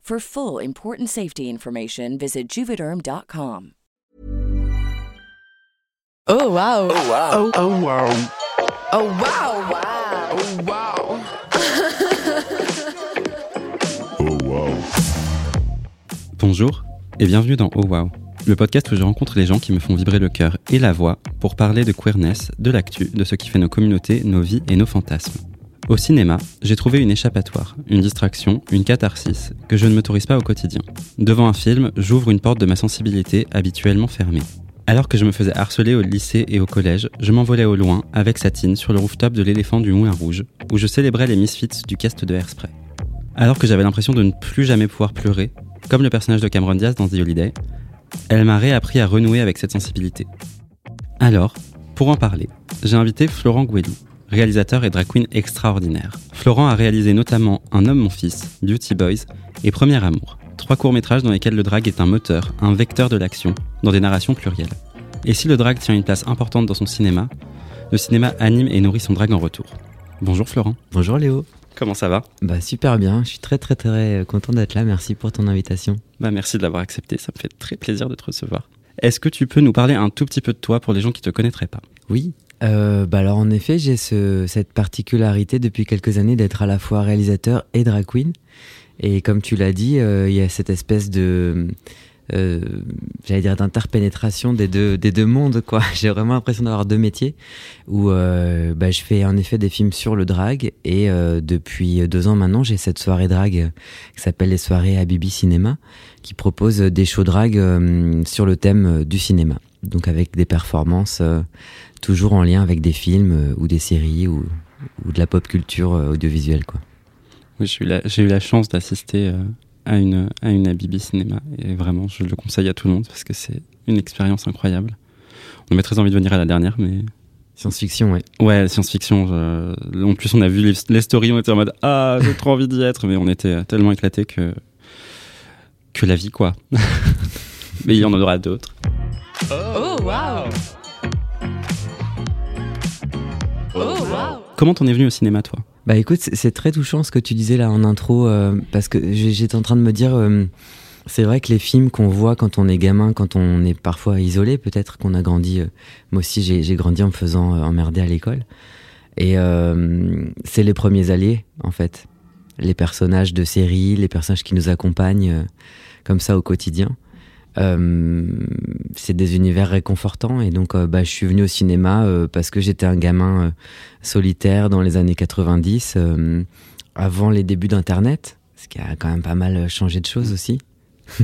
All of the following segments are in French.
For full important safety information, visit juvederm.com. Oh wow. Oh wow. Oh, oh wow. Oh wow. Wow. Oh wow. oh wow. Bonjour et bienvenue dans Oh Wow, le podcast où je rencontre les gens qui me font vibrer le cœur et la voix pour parler de queerness, de l'actu, de ce qui fait nos communautés, nos vies et nos fantasmes. Au cinéma, j'ai trouvé une échappatoire, une distraction, une catharsis que je ne m'autorise pas au quotidien. Devant un film, j'ouvre une porte de ma sensibilité habituellement fermée. Alors que je me faisais harceler au lycée et au collège, je m'envolais au loin avec Satine sur le rooftop de l'éléphant du Moulin Rouge, où je célébrais les misfits du cast de Hairspray. Alors que j'avais l'impression de ne plus jamais pouvoir pleurer, comme le personnage de Cameron Diaz dans The Holiday, elle m'a réappris à renouer avec cette sensibilité. Alors, pour en parler, j'ai invité Florent Gouelou, réalisateur et drag queen extraordinaire. Florent a réalisé notamment Un homme, mon fils, Beauty Boys et Premier amour, trois courts-métrages dans lesquels le drag est un moteur, un vecteur de l'action, dans des narrations plurielles. Et si le drag tient une place importante dans son cinéma, le cinéma anime et nourrit son drag en retour. Bonjour Florent. Bonjour Léo. Comment ça va? Bah super bien, je suis très très très content d'être là, merci pour ton invitation. Bah merci de l'avoir accepté, ça me fait très plaisir de te recevoir. Est-ce que tu peux nous parler un tout petit peu de toi pour les gens qui te connaîtraient pas? Oui, euh, bah alors en effet j'ai ce, cette particularité depuis quelques années d'être à la fois réalisateur et drag queen. Et comme tu l'as dit, euh, il y a cette espèce de... Euh, j'allais dire d'interpénétration des deux des deux mondes quoi. J'ai vraiment l'impression d'avoir deux métiers où euh, bah, je fais en effet des films sur le drag. Et euh, depuis deux ans maintenant j'ai cette soirée drag qui s'appelle les soirées Habibi Cinéma qui propose des shows drag sur le thème du cinéma. Donc avec des performances euh, toujours en lien avec des films euh, ou des séries ou, ou de la pop culture euh, audiovisuelle quoi Oui, j'ai eu la, j'ai eu la chance d'assister euh, à une, à une Habibi Cinéma et vraiment je le conseille à tout le monde parce que c'est une expérience incroyable. On avait très envie de venir à la dernière, mais science-fiction ouais ouais, science-fiction. je- En plus, on a vu les, les stories, on était en mode ah, j'ai trop envie d'y être, mais on était tellement éclatés que que la vie quoi. mais il y en aura d'autres. Oh wow. Comment t'en es venu au cinéma, toi? Bah écoute, c'est très touchant ce que tu disais là en intro, euh, parce que j'étais en train de me dire, euh, c'est vrai que les films qu'on voit quand on est gamin, quand on est parfois isolé, peut-être qu'on a grandi, euh, moi aussi j'ai grandi en me faisant emmerder à l'école, et c'est les premiers alliés en fait, les personnages de séries, les personnages qui nous accompagnent comme ça au quotidien. Euh, c'est des univers réconfortants et donc euh, bah, je suis venu au cinéma euh, parce que j'étais un gamin solitaire dans les années 90, euh, avant les débuts d'Internet, ce qui a quand même pas mal changé de choses aussi.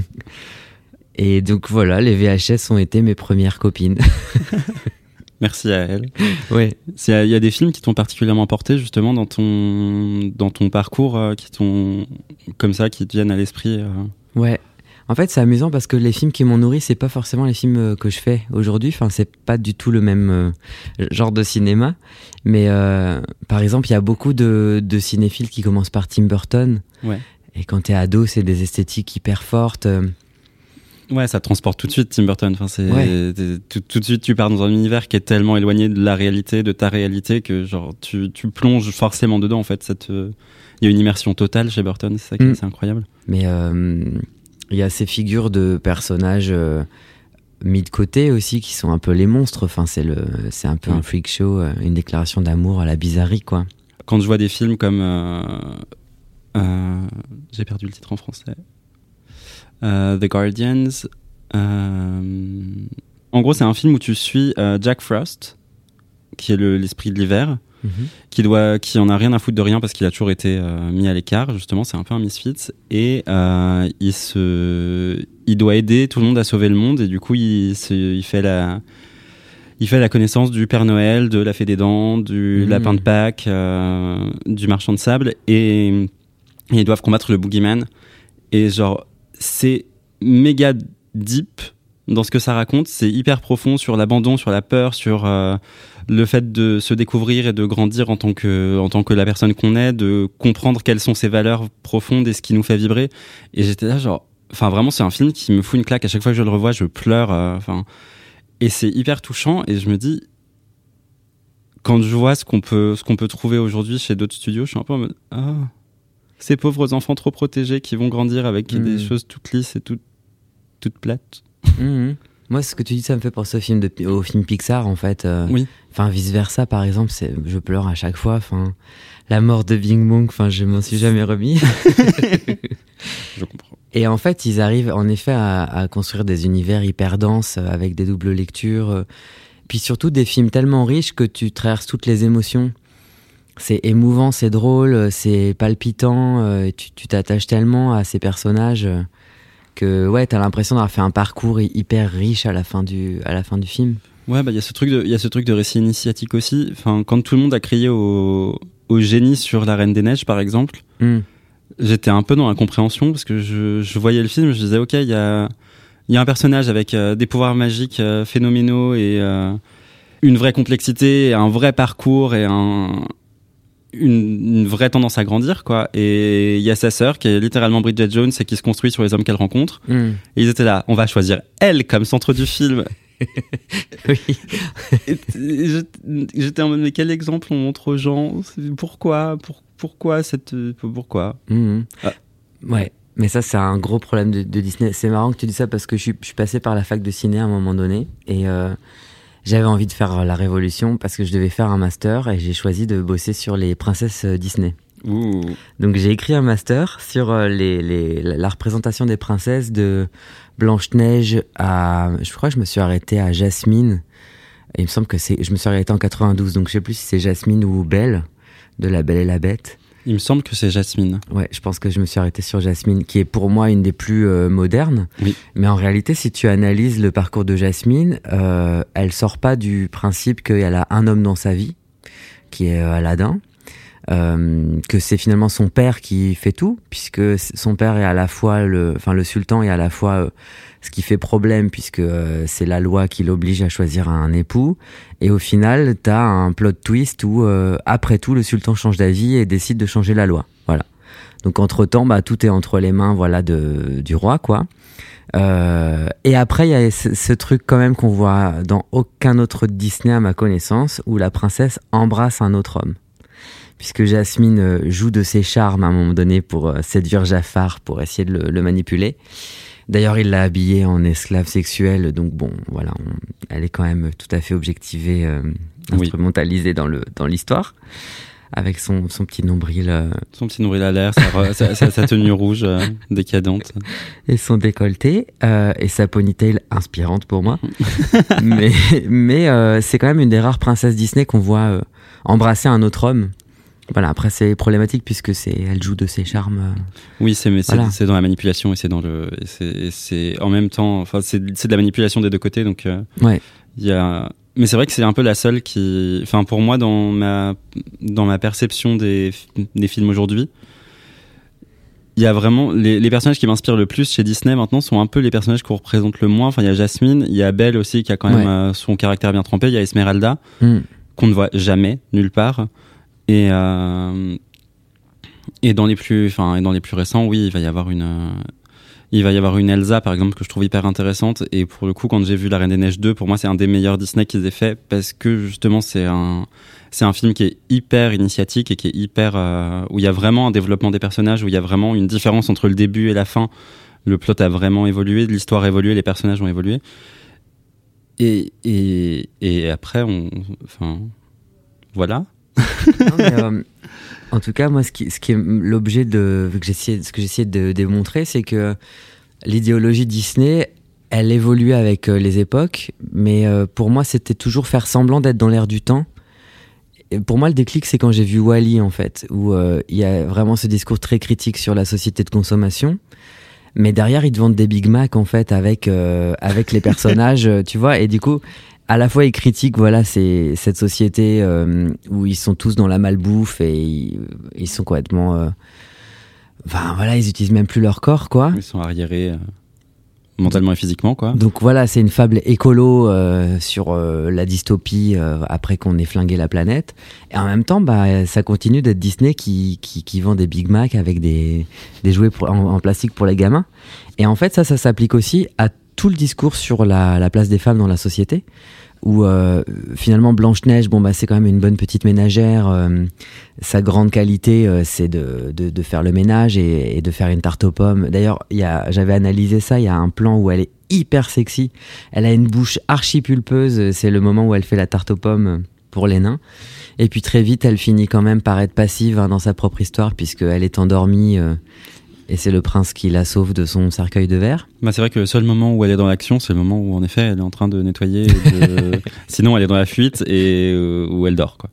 Et donc voilà, les VHS ont été mes premières copines. Merci à elle. ouais. Il y, a- des films qui t'ont particulièrement porté justement dans ton dans ton parcours, qui t'ont comme ça, qui te viennent à l'esprit. Ouais. En fait, c'est amusant parce que les films qui m'ont nourri, c'est pas forcément les films euh, que je fais aujourd'hui. Enfin, c'est pas du tout le même euh, genre de cinéma. Mais euh, par exemple, il y a beaucoup de, de cinéphiles qui commencent par Tim Burton. Ouais. Et quand t'es ado, c'est des esthétiques hyper fortes. Ouais, ça te transporte tout de suite Tim Burton. Enfin, c'est Ouais. tout, tout de suite tu pars dans un univers qui est tellement éloigné de la réalité, de ta réalité que genre tu, tu plonges forcément dedans en fait. Te- il y a une immersion totale chez Burton, c'est ça qui est Mm. incroyable. Mais euh, il y a ces figures de personnages euh, mis de côté aussi qui sont un peu les monstres. Enfin, c'est le, c'est un peu Ouais. un freak show, euh, une déclaration d'amour à la bizarrerie, quoi. Quand je vois des films comme euh, euh, j'ai perdu le titre en français, The Guardians. en gros, c'est un film où tu suis Jack Frost, qui est le- l'esprit de l'hiver. Qui doit qui en a rien à foutre de rien parce qu'il a toujours été euh, mis à l'écart justement c'est un peu un misfit. Et euh, il se il doit aider tout le monde à sauver le monde et du coup il se, il fait la il fait la connaissance du Père Noël de la Fée des Dents du Mhm. lapin de Pâques euh, du marchand de sable et, et ils doivent combattre le boogeyman. Et genre c'est méga deep dans ce que ça raconte. C'est hyper profond sur l'abandon sur la peur sur euh, le fait de se découvrir et de grandir en tant que, en tant que la personne qu'on est, de comprendre quelles sont ses valeurs profondes et ce qui nous fait vibrer. Et j'étais là, genre, enfin, vraiment, c'est un film qui me fout une claque. À chaque fois que je le revois, je pleure. euh, Enfin, et c'est hyper touchant. Et je me dis, quand je vois ce qu'on peut, ce qu'on peut trouver aujourd'hui chez d'autres studios, je suis un peu en mode, ah, ces pauvres enfants trop protégés qui vont grandir avec Mm. des choses toutes lisses et toutes, toutes plates. Mhm. Moi, ce que tu dis, ça me fait penser au film, de, au film Pixar, en fait. euh, Oui. Enfin, vice versa, par exemple, je pleure à chaque fois. Enfin, la mort de Bing Bong, enfin, je m'en suis jamais remis. Je comprends. Et en fait, ils arrivent en effet à, à construire des univers hyper denses euh, avec des doubles lectures. euh, Puis surtout des films tellement riches que tu traverses toutes les émotions. C'est émouvant, c'est drôle, c'est palpitant. tu t'attaches tellement à ces personnages que ouais, t'as l'impression d'avoir fait un parcours hy- hyper riche à la fin du, à la fin du film. Ouais, bah il y a ce truc de, il y a ce truc de récit initiatique aussi. Enfin, quand tout le monde a crié au, au génie sur la Reine des Neiges, par exemple, Hmm. j'étais un peu dans l'incompréhension parce que je, je voyais le film, je disais ok, il y a, il y a un personnage avec euh, des pouvoirs magiques euh, phénoménaux et euh, une vraie complexité, et un vrai parcours et un, une, une vraie tendance à grandir quoi. Et il y a sa sœur qui est littéralement Bridget Jones et qui se construit sur les hommes qu'elle rencontre. Hmm. Et ils étaient là, on va choisir elle comme centre du film. Oui. J'étais en mode, mais quel exemple on montre aux gens? Pourquoi? Pour- Pourquoi cette. Pourquoi? Mhm. Ah. Ouais, mais ça, c'est un gros problème de, de Disney. C'est marrant que tu dis ça parce que je suis, je suis passé par la fac de ciné à un moment donné et euh, j'avais envie de faire la révolution parce que je devais faire un master et j'ai choisi de bosser sur les princesses euh, Disney. Ouh. Donc j'ai écrit un master sur euh, les, les- la la représentation des princesses de Blanche-Neige à... Je crois que je me suis arrêté à Jasmine. Et il me semble que c'est... Je me suis arrêté en 92, donc je sais plus si c'est Jasmine ou Belle, de La Belle et la Bête. Il me semble que c'est Jasmine. Ouais, je pense que je me suis arrêté sur Jasmine, qui est pour moi une des plus euh, modernes. Oui. Mais en réalité, si tu analyses le parcours de Jasmine, euh, elle sort pas du principe qu'elle a un homme dans sa vie, qui est euh, Aladdin, euh, que c'est finalement son père qui fait tout, puisque son père est à la fois le, enfin le sultan est à la fois euh, ce qui fait problème, puisque euh, c'est la loi qui l'oblige à choisir un époux. Et au final, t'as un plot twist où, après tout, le sultan change d'avis et décide de changer la loi. Voilà. Donc entre temps, bah tout est entre les mains, voilà, de du roi, quoi. Euh, et après, il y a ce truc quand même qu'on voit dans aucun autre Disney à ma connaissance, où la princesse embrasse un autre homme. Puisque Jasmine euh, joue de ses charmes à un moment donné pour euh, séduire Jafar, pour essayer de le, le manipuler. D'ailleurs, il l'a habillée en esclave sexuelle, donc bon, voilà, on- elle est quand même tout à fait objectivée, euh, Oui. instrumentalisée dans le dans l'histoire, avec son, son petit nombril euh, Son petit nombril à l'air, sa, re- sa, sa- sa tenue rouge euh, décadente. et son décolleté et sa ponytail inspirante pour moi. mais mais c'est quand même une des rares princesses Disney qu'on voit embrasser un autre homme. Voilà, après c'est problématique puisque c'est elle joue de ses charmes. euh. Oui, c'est mais c'est Voilà. dans la manipulation et c'est dans le c'est en même temps enfin c'est c'est de la manipulation des deux côtés donc euh, Ouais. il y a mais c'est vrai que c'est un peu la seule qui enfin pour moi dans ma dans ma perception des des films aujourd'hui il y a vraiment les, les personnages qui m'inspirent le plus chez Disney maintenant sont un peu les personnages qu'on représente le moins. Enfin, il y a Jasmine, il y a Belle aussi qui a quand même Ouais. euh, son caractère bien trempé. Il y a Esmeralda Mm. qu'on ne voit jamais nulle part. Et euh, et dans les plus, enfin, et dans les plus récents, oui, il va y avoir une, euh, il va y avoir une Elsa par exemple que je trouve hyper intéressante. Et pour le coup, quand j'ai vu La Reine des Neiges 2, pour moi, c'est un des meilleurs Disney qu'ils aient fait parce que justement, c'est un, c'est un film qui est hyper initiatique et qui est hyper, euh, où il y a vraiment un développement des personnages, où il y a vraiment une différence entre le début et la fin. Le plot a vraiment évolué, l'histoire a évolué, les personnages ont évolué. Et, et, et après, on, enfin, voilà. Non, mais, euh, en tout cas, moi, ce qui, ce qui est l'objet de que j'essayais, ce que j'essayais de démontrer, c'est que l'idéologie Disney, elle évolue avec euh, les époques, mais euh, pour moi, c'était toujours faire semblant d'être dans l'air du temps. Et pour moi, le déclic, c'est quand j'ai vu Wally, en fait, où euh, il y a vraiment ce discours très critique sur la société de consommation. Mais derrière, ils te vendent des Big Mac, en fait, avec, euh, avec les personnages, tu vois. Et du coup, à la fois, ils critiquent, voilà, c'est cette société euh, où ils sont tous dans la malbouffe et ils, ils sont complètement. euh, Enfin, voilà, ils utilisent même plus leur corps, quoi. Ils sont arriérés euh, mentalement et physiquement, quoi. Donc voilà, c'est une fable écolo sur la dystopie après qu'on ait flingué la planète. Et en même temps, bah, ça continue d'être Disney qui, qui, qui vend des Big Mac avec des, des jouets pour- en, en plastique pour les gamins. Et en fait, ça, ça s'applique aussi à tout le discours sur la, la place des femmes dans la société. Où euh, finalement Blanche-Neige, bon bah c'est quand même une bonne petite ménagère. euh, sa grande qualité, euh, c'est de, de, de faire le ménage et, et de faire une tarte aux pommes. D'ailleurs, j'avais analysé ça. Il y a un plan où elle est hyper sexy. Elle a une bouche archi pulpeuse. C'est le moment où elle fait la tarte aux pommes pour les nains. Et puis très vite, elle finit quand même par être passive hein, dans sa propre histoire puisqu'elle est endormie. Et c'est le prince qui la sauve de son cercueil de verre. Bah, c'est vrai que le seul moment où elle est dans l'action, c'est le moment où en effet elle est en train de nettoyer. de- Sinon, elle est dans la fuite et euh, où elle dort, quoi.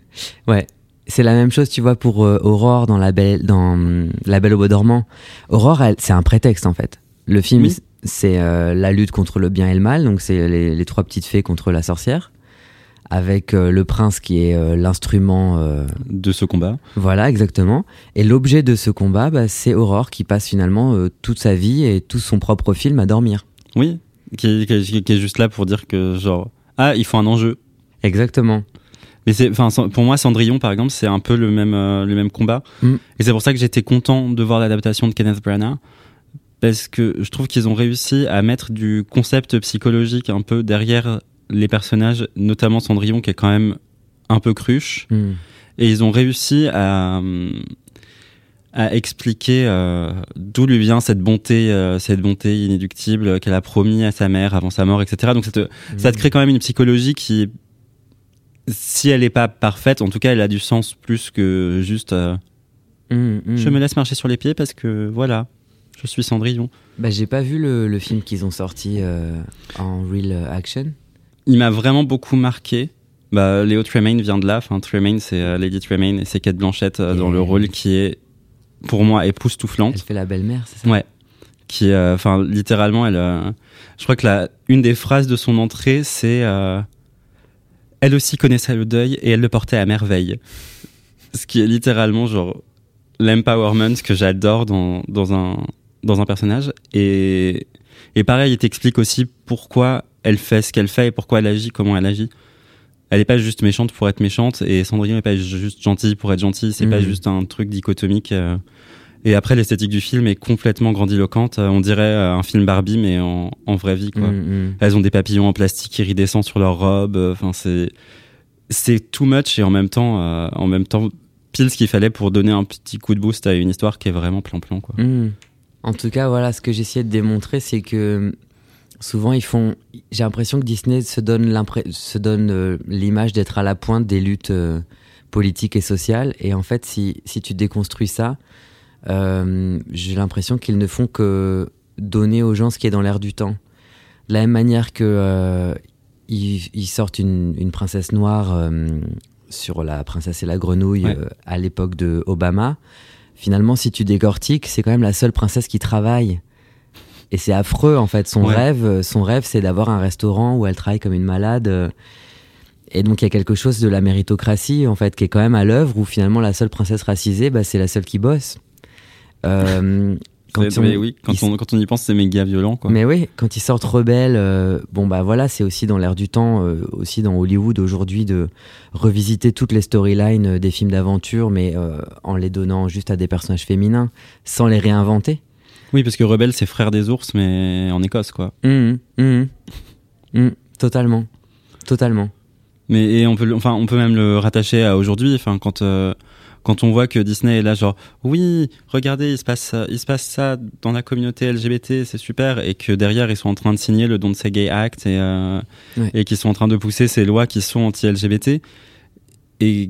Ouais. C'est la même chose, tu vois, pour euh, Aurore dans la belle, dans hum, La Belle au Bois dormant. Aurore, c'est un prétexte en fait. Le film, Oui. c'est euh, la lutte contre le bien et le mal, donc c'est les, les trois petites fées contre la sorcière, avec euh, le prince qui est euh, l'instrument. euh, De ce combat. voilà, exactement. Et l'objet de ce combat, bah, c'est Aurore qui passe finalement toute sa vie et tout son propre film à dormir. Oui. Qui, qui- qui est juste là pour dire que, genre, ah, il faut un enjeu. Exactement. Mais c'est, pour moi, Cendrillon, par exemple, c'est un peu le même, le même combat. Mm. Et c'est pour ça que j'étais content de voir l'adaptation de Kenneth Branagh. Parce que je trouve qu'ils ont réussi à mettre du concept psychologique un peu derrière les personnages, notamment Cendrillon, qui est quand même un peu cruche. Hmm. Et ils ont réussi à, à expliquer euh, d'où lui vient cette bonté, euh, cette bonté inéductible qu'elle a promis à sa mère avant sa mort, etc. Donc ça te, ça te crée quand même une psychologie qui, si elle n'est pas parfaite, en tout cas, elle a du sens plus que juste euh, Hmm, hmm. je me laisse marcher sur les pieds parce que voilà, je suis Cendrillon. Bah, j'ai pas vu le, le film qu'ils ont sorti en real action. Il m'a vraiment beaucoup marqué. Bah, Léo Tremaine vient de là. Enfin, Tremaine, c'est euh, Lady Tremaine et c'est Kate Blanchett euh, dans le rôle qui est, pour moi, Elle époustouflante. fait la belle-mère, c'est ça? Ouais. Qui, euh, enfin, littéralement, elle. euh, je crois que la, une des phrases de son entrée, c'est. elle aussi connaissait le deuil et elle le portait à merveille. Ce qui est littéralement genre l'empowerment que j'adore dans, dans, un, dans un personnage. Et, et pareil, il t'explique aussi pourquoi elle fait ce qu'elle fait et pourquoi elle agit, comment elle agit. Elle n'est pas juste méchante pour être méchante et Cendrillon n'est pas juste gentille pour être gentille. C'est pas Mhm. juste un truc dichotomique. euh. Et après, l'esthétique du film est complètement grandiloquente. Euh, On dirait euh, un film Barbie, mais en, en vraie vie, quoi. Hmm, hmm. Elles ont des papillons en plastique iridescents sur leurs robes. Enfin, c'est c'est too much et en même temps, euh, en même temps, pile ce qu'il fallait pour donner un petit coup de boost à une histoire qui est vraiment plan-plan, quoi. Hmm. En tout cas, voilà, ce que j'essayais de démontrer, c'est que souvent ils font. J'ai l'impression que Disney se donne euh, l'image d'être à la pointe des luttes euh, politiques et sociales. Et en fait, si, si tu déconstruis ça, euh, j'ai l'impression qu'ils ne font que donner aux gens ce qui est dans l'air du temps. De la même manière que euh, ils, ils sortent une, une princesse noire euh, sur la princesse et la grenouille Ouais. à l'époque de Obama. Finalement, si tu décortiques, c'est quand même la seule princesse qui travaille. Et c'est affreux en fait. Son Ouais. rêve, euh, son rêve, c'est d'avoir un restaurant où elle travaille comme une malade. euh, Et donc il y a quelque chose de la méritocratie en fait qui est quand même à l'œuvre où finalement la seule princesse racisée, bah, c'est la seule qui bosse. Euh, quand on- mais oui, quand, on, quand on y pense, c'est méga violent, quoi. Mais oui, quand ils sortent rebelles, euh, bon bah voilà, c'est aussi dans l'air du temps, euh, aussi dans Hollywood aujourd'hui de revisiter toutes les storylines des films d'aventure, mais en les donnant juste à des personnages féminins, sans les réinventer. Oui, parce que Rebelle, c'est frère des ours, mais en Écosse, quoi. Mhm, mhm. Mhm, totalement, totalement. Mais et on peut, le- enfin, on peut même le rattacher à aujourd'hui. Enfin, quand euh, quand on voit que Disney est là, genre, oui, regardez, il se passe, ça- il se passe ça dans la communauté LGBT, c'est super, et que derrière ils sont en train de signer le Don't Say Gay Act et euh, Ouais. et qu'ils sont en train de pousser ces lois qui sont anti-LGBT. Et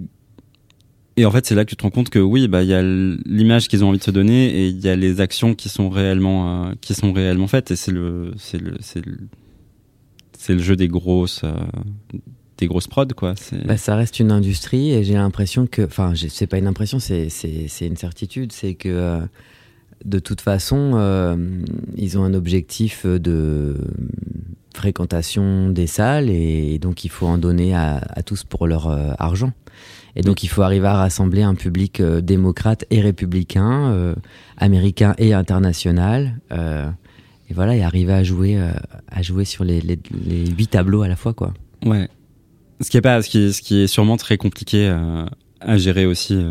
et en fait, c'est là que tu te rends compte que oui, bah il y a l'image qu'ils ont envie de se donner et il y a les actions qui sont réellement euh, qui sont réellement faites. Et c'est le c'est le c'est le le jeu des grosses euh, des grosses prods quoi. Bah, ça reste une industrie et j'ai l'impression que, enfin, c'est pas une impression, c'est c'est- une certitude, c'est que euh, de toute façon, euh, ils ont un objectif de fréquentation des salles et donc il faut en donner à, tous pour leur argent. Et donc il faut arriver à rassembler un public euh, démocrate et républicain, euh, américain et international. euh, et voilà, et arriver à jouer, à jouer sur les, huit tableaux à la fois, quoi. Ouais. Ce qui est pas, ce qui sûrement très compliqué à gérer aussi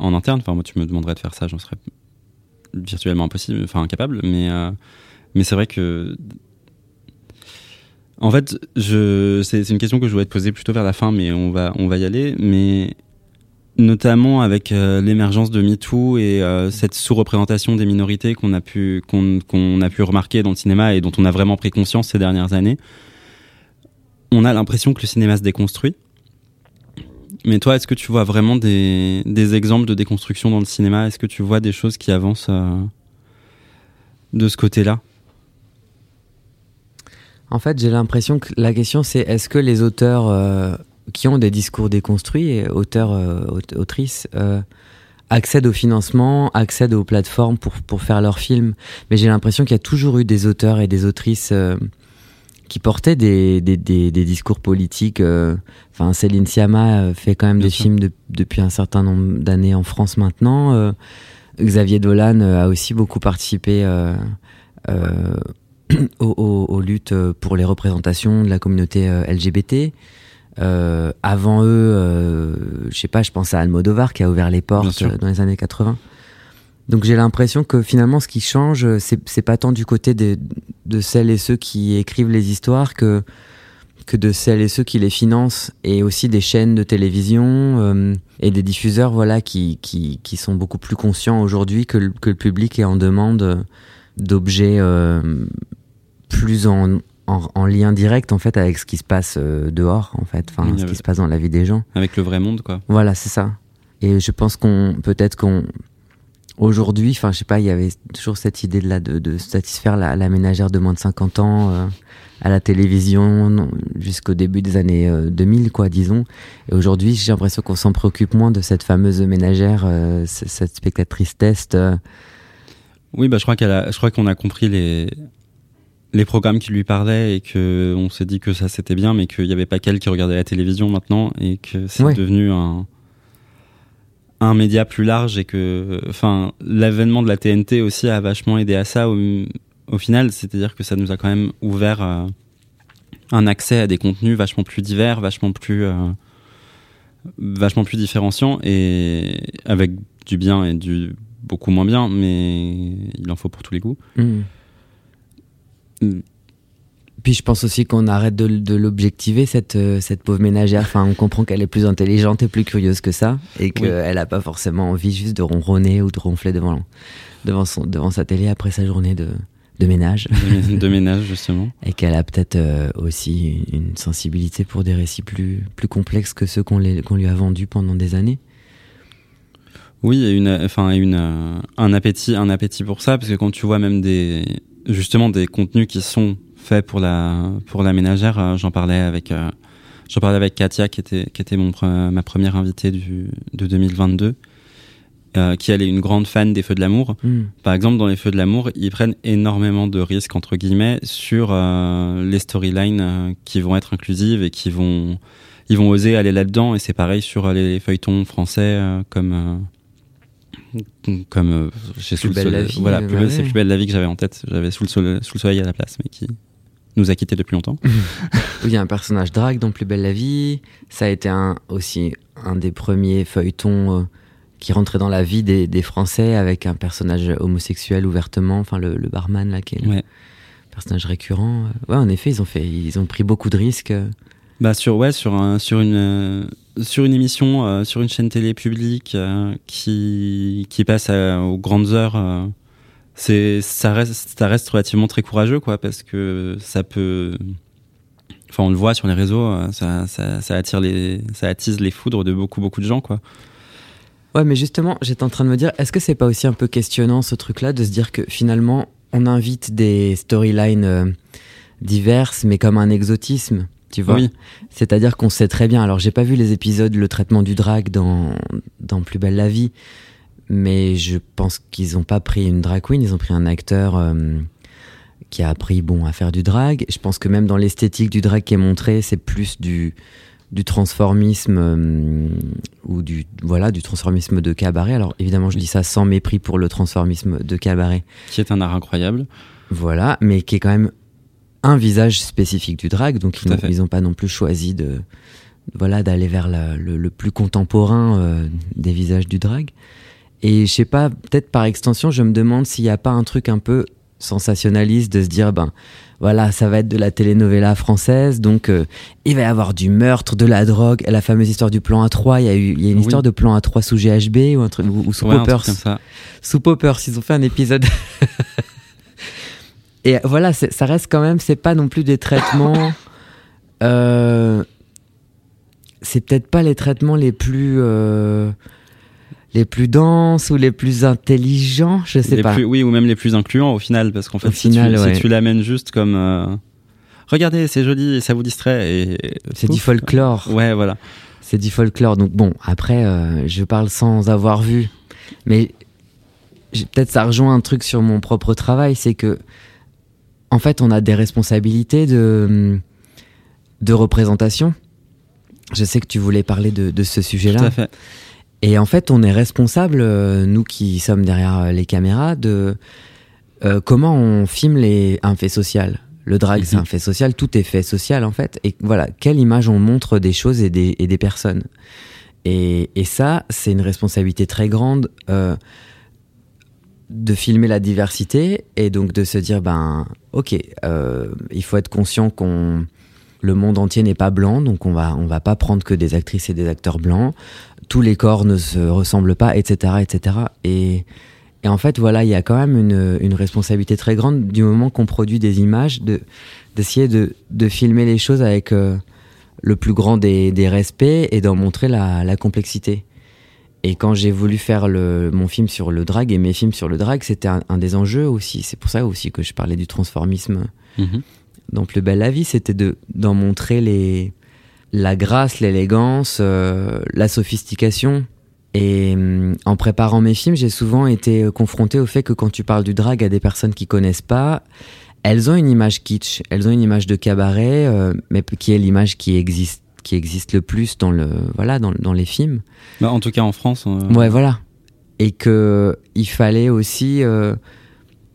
en interne. Enfin, moi, tu me demanderais de faire ça, j'en serais virtuellement impossible, enfin incapable. Mais mais c'est vrai que en fait, c'est c'est une question que je voulais te poser plutôt vers la fin, mais on va on va y aller. Mais notamment avec euh, l'émergence de MeToo et euh, cette sous-représentation des minorités qu'on a pu qu'on a pu remarquer dans le cinéma et dont on a vraiment pris conscience ces dernières années. On a l'impression que le cinéma se déconstruit. Mais toi, est-ce que tu vois vraiment des, exemples de déconstruction dans le cinéma? Est-ce que tu vois des choses qui avancent euh, de ce côté-là? En fait, j'ai l'impression que la question c'est est-ce que les auteurs qui ont des discours déconstruits, et auteurs, euh, aut- autrices, euh, accèdent au financement, accèdent aux plateformes pour, pour faire leurs films. Mais j'ai l'impression qu'il y a toujours eu des auteurs et des autrices euh, qui portaient des, des, des, des discours politiques. euh. Enfin, Céline Sciamma euh, fait quand même Bien des sûr. films de- depuis un certain nombre d'années en France maintenant. euh. Xavier Dolan a aussi beaucoup participé aux, aux- aux luttes pour les représentations de la communauté LGBT. Euh, avant eux, euh, je sais pas, je pense à Almodovar qui a ouvert les portes euh, dans les années 80. Donc j'ai l'impression que finalement ce qui change, euh, c'est pas tant du côté des- de celles et ceux qui écrivent les histoires que que de celles et ceux qui les financent et aussi des chaînes de télévision euh, et des diffuseurs voilà qui, qui, qui sont beaucoup plus conscients aujourd'hui que, le- que le public est en demande d'objets plus en, en, en lien direct en fait avec ce qui se passe euh, dehors en fait enfin Oui, ce qui se passe dans la vie des gens Avec le vrai monde, quoi. voilà, c'est ça. Et je pense qu'on peut-être qu'on aujourd'hui, enfin je sais pas, il y avait toujours cette idée de là de, de satisfaire la, la ménagère de moins de 50 ans euh, à la télévision jusqu'au début des années euh, 2000 quoi, disons. Et aujourd'hui, j'ai l'impression qu'on s'en préoccupe moins de cette fameuse ménagère, euh, cette spectatrice test. Oui, bah, je crois qu'elle je crois qu'on a compris les, les programmes qui lui parlaient et que on s'est dit que ça c'était bien, mais qu'il n'y avait pas qu'elle qui regardait la télévision maintenant et que c'est Ouais. devenu un, un média plus large et que, enfin, l'avènement de la TNT aussi a vachement aidé à ça au, au final, c'est-à-dire que ça nous a quand même ouvert euh, un accès à des contenus vachement plus divers, vachement plus, euh, vachement plus différenciants et avec du bien et du beaucoup moins bien, mais il en faut pour tous les goûts. Hmm. Mm. Puis je pense aussi qu'on arrête de, de l'objectiver, cette, euh, cette pauvre ménagère. Enfin, on comprend qu'elle est plus intelligente et plus curieuse que ça, et Oui. qu'elle n'a pas forcément envie juste de ronronner ou de ronfler devant, devant, son, devant sa télé après sa journée de, de ménage. de, de ménage justement. Et qu'elle a peut-être euh, aussi une sensibilité pour des récits plus, plus complexes que ceux qu'on lui a vendus pendant des années. Oui, et une, enfin, une, un appétit, un appétit pour ça, parce que quand tu vois même des, justement des contenus qui sont faits pour la, pour la ménagère, euh, j'en parlais avec, euh, j'en parlais avec Katia, qui était, qui était mon, ma première invitée du, de 2022, euh, qui elle est une grande fan des Feux de l'amour. Hmm. Par exemple, dans les Feux de l'amour, ils prennent énormément de risques entre guillemets sur euh, les storylines euh, qui vont être inclusives et qui vont, ils vont oser aller là-dedans. Et c'est pareil sur les feuilletons français comme comme euh, j'ai sous le soleil. la vie, voilà, euh, plus c'est plus belle la vie que j'avais en tête. J'avais sous le, soleil, sous le soleil à la place, mais qui nous a quittés depuis longtemps. Il y a un personnage drague dans Plus belle la vie. Ça a été un, aussi un des premiers feuilletons euh, qui rentrait dans la vie des, des Français avec un personnage homosexuel ouvertement, enfin le, le barman là qui est le Ouais. personnage récurrent. Ouais, en effet, ils ont fait, ils ont pris beaucoup de risques. Bah sur ouais sur un, sur une euh, sur une émission euh, sur une chaîne télé publique euh, qui passe à- aux grandes heures euh, c'est ça reste relativement très courageux quoi parce que ça peut enfin on le voit sur les réseaux euh, ça, ça attire les ça attise les foudres de beaucoup beaucoup de gens quoi. Ouais, mais justement, j'étais en train de me dire, est-ce que c'est pas aussi un peu questionnant ce truc-là de se dire que finalement, on invite des storylines euh, diverses, mais comme un exotisme, tu vois oui C'est-à-dire qu'on sait très bien. Alors, j'ai pas vu les épisodes, le traitement du drag dans, dans Plus belle la vie, mais je pense qu'ils ont pas pris une drag queen, ils ont pris un acteur euh, qui a appris bon à faire du drag. Je pense que même dans l'esthétique du drag qui est montré, c'est plus du du transformisme euh, ou du voilà du transformisme de cabaret. Alors évidemment, je dis ça sans mépris pour le transformisme de cabaret. qui est un art incroyable Voilà, mais qui est quand même un visage spécifique du drag, donc ils n'ont pas non plus choisi de voilà d'aller vers la- le, le plus contemporain euh, des visages du drag. Et je sais pas, peut-être par extension, je me demande s'il n'y a pas un truc un peu sensationnaliste de se dire ben voilà, ça va être de la telenovela française, donc euh, il va y avoir du meurtre, de la drogue, la fameuse histoire du plan A3. Il y a eu, il y a une Oui. histoire de plan A3 sous GHB ou un truc ou, ou sous ouais, Poppers sous Poppers, ils ont fait un épisode. Et voilà, ça reste quand même, c'est pas non plus des traitements. euh, c'est peut-être pas les traitements les plus. euh, les plus denses ou les plus intelligents, je sais Les pas. plus- oui ou même les plus incluants au final parce qu'en fait Au si, final, tu, ouais. si tu l'amènes juste comme euh, regardez c'est joli et ça vous distrait et C'est du folklore. ouais voilà C'est du folklore. Donc bon, après, euh, je parle sans avoir vu. Mais peut-être ça rejoint un truc sur mon propre travail, c'est que en fait, on a des responsabilités de, de représentation. Je sais que tu voulais parler de, de ce tout sujet-là. à fait Et en fait, on est responsable, euh, nous qui sommes derrière euh, les caméras, de euh, comment on filme les, un fait social. Le drag, c'est Mhm. un fait social, tout est fait social en fait. Et voilà, quelle image on montre des choses et des, et des personnes. Et, et ça, c'est une responsabilité très grande euh, de filmer la diversité et donc de se dire, ben, ok, euh, il faut être conscient qu'on le monde entier n'est pas blanc, donc on va on va pas prendre que des actrices et des acteurs blancs. Tous les corps ne se ressemblent pas, etc., etc. Et et en fait, voilà, il y a quand même une, une responsabilité très grande du moment qu'on produit des images, de d'essayer de, de filmer les choses avec euh, le plus grand des, des respects et d'en montrer la, la complexité. Et quand j'ai voulu faire le, mon film sur le drag et mes films sur le drag, c'était un, un des enjeux aussi. C'est pour ça aussi que je parlais du transformisme Mhm. dans Plus belle la vie, c'était de d'en montrer les la grâce, l'élégance, euh, la sophistication. Et hum, en préparant mes films, j'ai souvent été confronté au fait que quand tu parles du drag à des personnes qui connaissent pas, elles ont une image kitsch, elles ont une image de cabaret, euh, mais qui est l'image qui existe qui existe le plus dans le voilà dans, dans les films. Bah, en tout cas en France euh, Ouais, voilà. Et que il fallait aussi euh,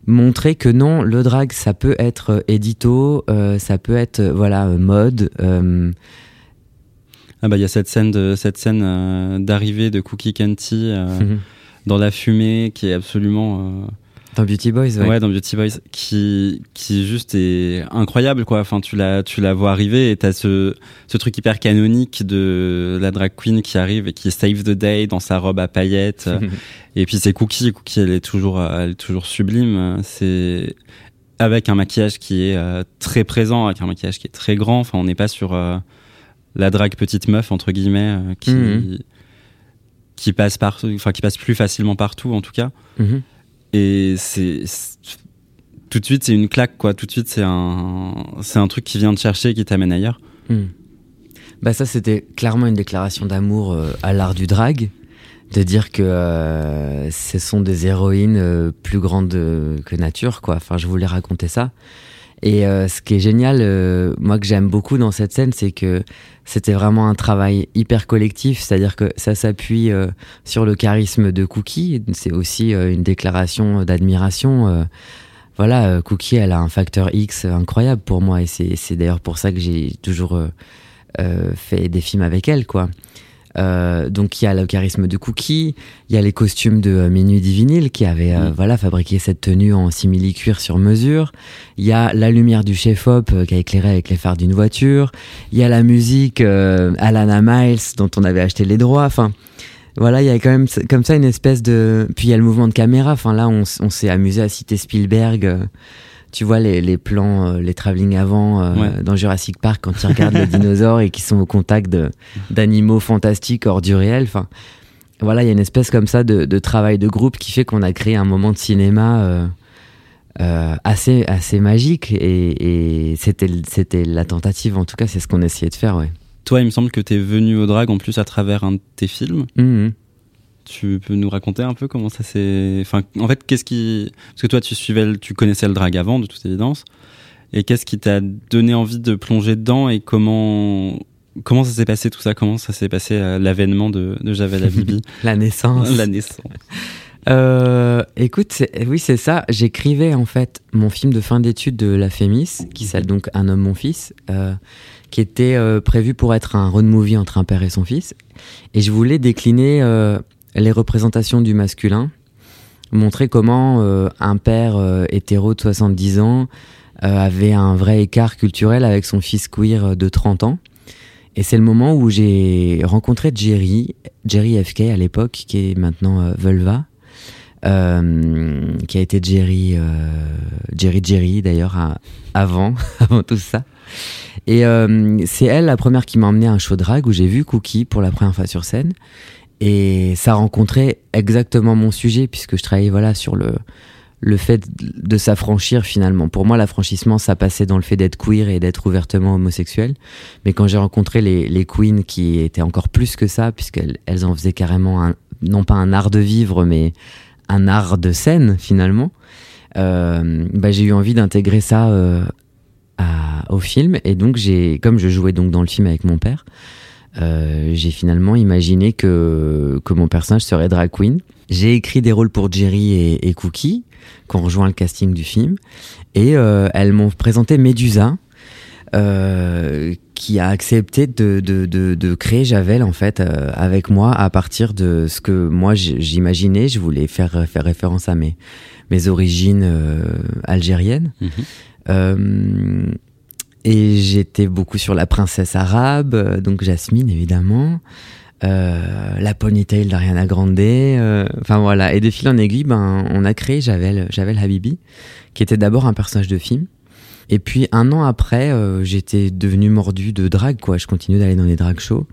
montrer que non, le drag, ça peut être euh, édito, euh, ça peut être voilà mode. euh, ah bah il y a cette scène de cette scène d'arrivée de Cookie Kenty euh, dans la fumée qui est absolument dans Beauty Boys, ouais. Ouais, dans Beauty Boys, qui, qui juste est incroyable, quoi. Enfin, tu la, tu la vois arriver et t'as ce, ce truc hyper canonique de la drag queen qui arrive et qui save the day dans sa robe à paillettes. et puis c'est Cookie, Cookie, elle est toujours, elle est toujours sublime. C'est avec un maquillage qui est euh, très présent, avec un maquillage qui est très grand. Enfin, on n'est pas sur euh, la drag petite meuf entre guillemets euh, qui, Mhm. qui passe partout, enfin qui passe plus facilement partout en tout cas. Mhm. Et c'est tout de suite c'est une claque quoi. Tout de suite c'est un c'est un truc qui vient te chercher et qui t'amène ailleurs. Hmm. Bah ça c'était clairement une déclaration d'amour euh, à l'art du drag, de dire que euh, ce sont des héroïnes euh, plus grandes que nature quoi. Enfin je voulais raconter ça. Et euh, ce qui est génial, euh, moi que j'aime beaucoup dans cette scène, c'est que c'était vraiment un travail hyper collectif, c'est-à-dire que ça s'appuie euh, sur le charisme de Cookie. C'est aussi euh, une déclaration d'admiration. euh. voilà, euh, Cookie, elle a un facteur X incroyable pour moi, et c'est d'ailleurs pour ça que j'ai toujours fait des films avec elle, quoi. Euh, donc il y a le charisme de Cookie, il y a les costumes de euh, Minuit Divinil qui avait euh, Mm. voilà fabriqué cette tenue en simili cuir sur mesure. Il y a la lumière du chef op qui a éclairé avec les phares d'une voiture. Il y a la musique Alana Miles dont on avait acheté les droits. Enfin voilà, il y a quand même comme ça une espèce de. Puis il y a le mouvement de caméra. Enfin là, on s'est amusé à citer Spielberg. Tu vois les, les plans, euh, les travelling avant euh, Ouais. dans Jurassic Park quand ils regardent les dinosaures et qui sont au contact d'animaux fantastiques hors du réel. Enfin, voilà, il y a une espèce comme ça de, de travail de groupe qui fait qu'on a créé un moment de cinéma euh, assez, assez magique et, et c'était, c'était la tentative. En tout cas, c'est ce qu'on essayait de faire, ouais. Toi, il me semble que tu es venu au drag en plus à travers un de tes films. Mhm. Tu peux nous raconter un peu comment ça s'est. Enfin, en fait, qu'est-ce qui. Parce que toi, tu suivais, le- tu connaissais le drag avant, de toute évidence. Et qu'est-ce qui t'a donné envie de plonger dedans et comment. Comment ça s'est passé tout ça? Comment ça s'est passé euh, l'avènement de, de Javel Habibi? La naissance. La naissance. Euh, écoute, c'est- oui, c'est ça. J'écrivais en fait mon film de fin d'études de la Fémis, qui s'appelle donc Un homme, mon fils, euh, qui était euh, prévu pour être un road movie entre un père et son fils. Et je voulais décliner les représentations du masculin, montrer comment euh, un père euh, hétéro de 70 ans euh, avait un vrai écart culturel avec son fils queer de 30 ans. Et c'est le moment où j'ai rencontré Jerry, Jerry FK à l'époque, qui est maintenant Vulva, qui a été Jerry, Jerry Jerry d'ailleurs avant, avant tout ça. Et c'est elle la première qui m'a emmené à un show drag où j'ai vu Cookie pour la première fois sur scène. Et ça rencontrait exactement mon sujet puisque je travaillais voilà sur le le fait de s'affranchir finalement. Pour moi, l'affranchissement, ça passait dans le fait d'être queer et d'être ouvertement homosexuel. Mais quand j'ai rencontré les, les queens qui étaient encore plus que ça, puisqu'elles elles en faisaient carrément un, non pas un art de vivre, mais un art de scène finalement, euh, bah, j'ai eu envie d'intégrer ça euh, au film. Et donc, j'ai, comme je jouais donc dans le film avec mon père, euh, j'ai finalement imaginé que, que mon personnage serait drag queen. J'ai écrit des rôles pour Jerry et, et Cookie, qui ont rejoint le casting du film. Et euh, elles m'ont présenté Médusa, euh, qui a accepté de, de, de, de créer Javel, en fait, euh, avec moi, à partir de ce que moi j'imaginais. Je voulais faire, faire référence à mes, mes origines algériennes. Mhm. Et j'étais beaucoup sur la princesse arabe, euh, donc Jasmine évidemment, euh, la ponytail d'Ariana Grande, euh, enfin voilà. Et de fil en aiguille, ben, on a créé Javel, Javel Habibi, qui était d'abord un personnage de film. Et puis un an après, euh, j'étais devenu mordu de drague, quoi. Je continuais d'aller dans les drag shows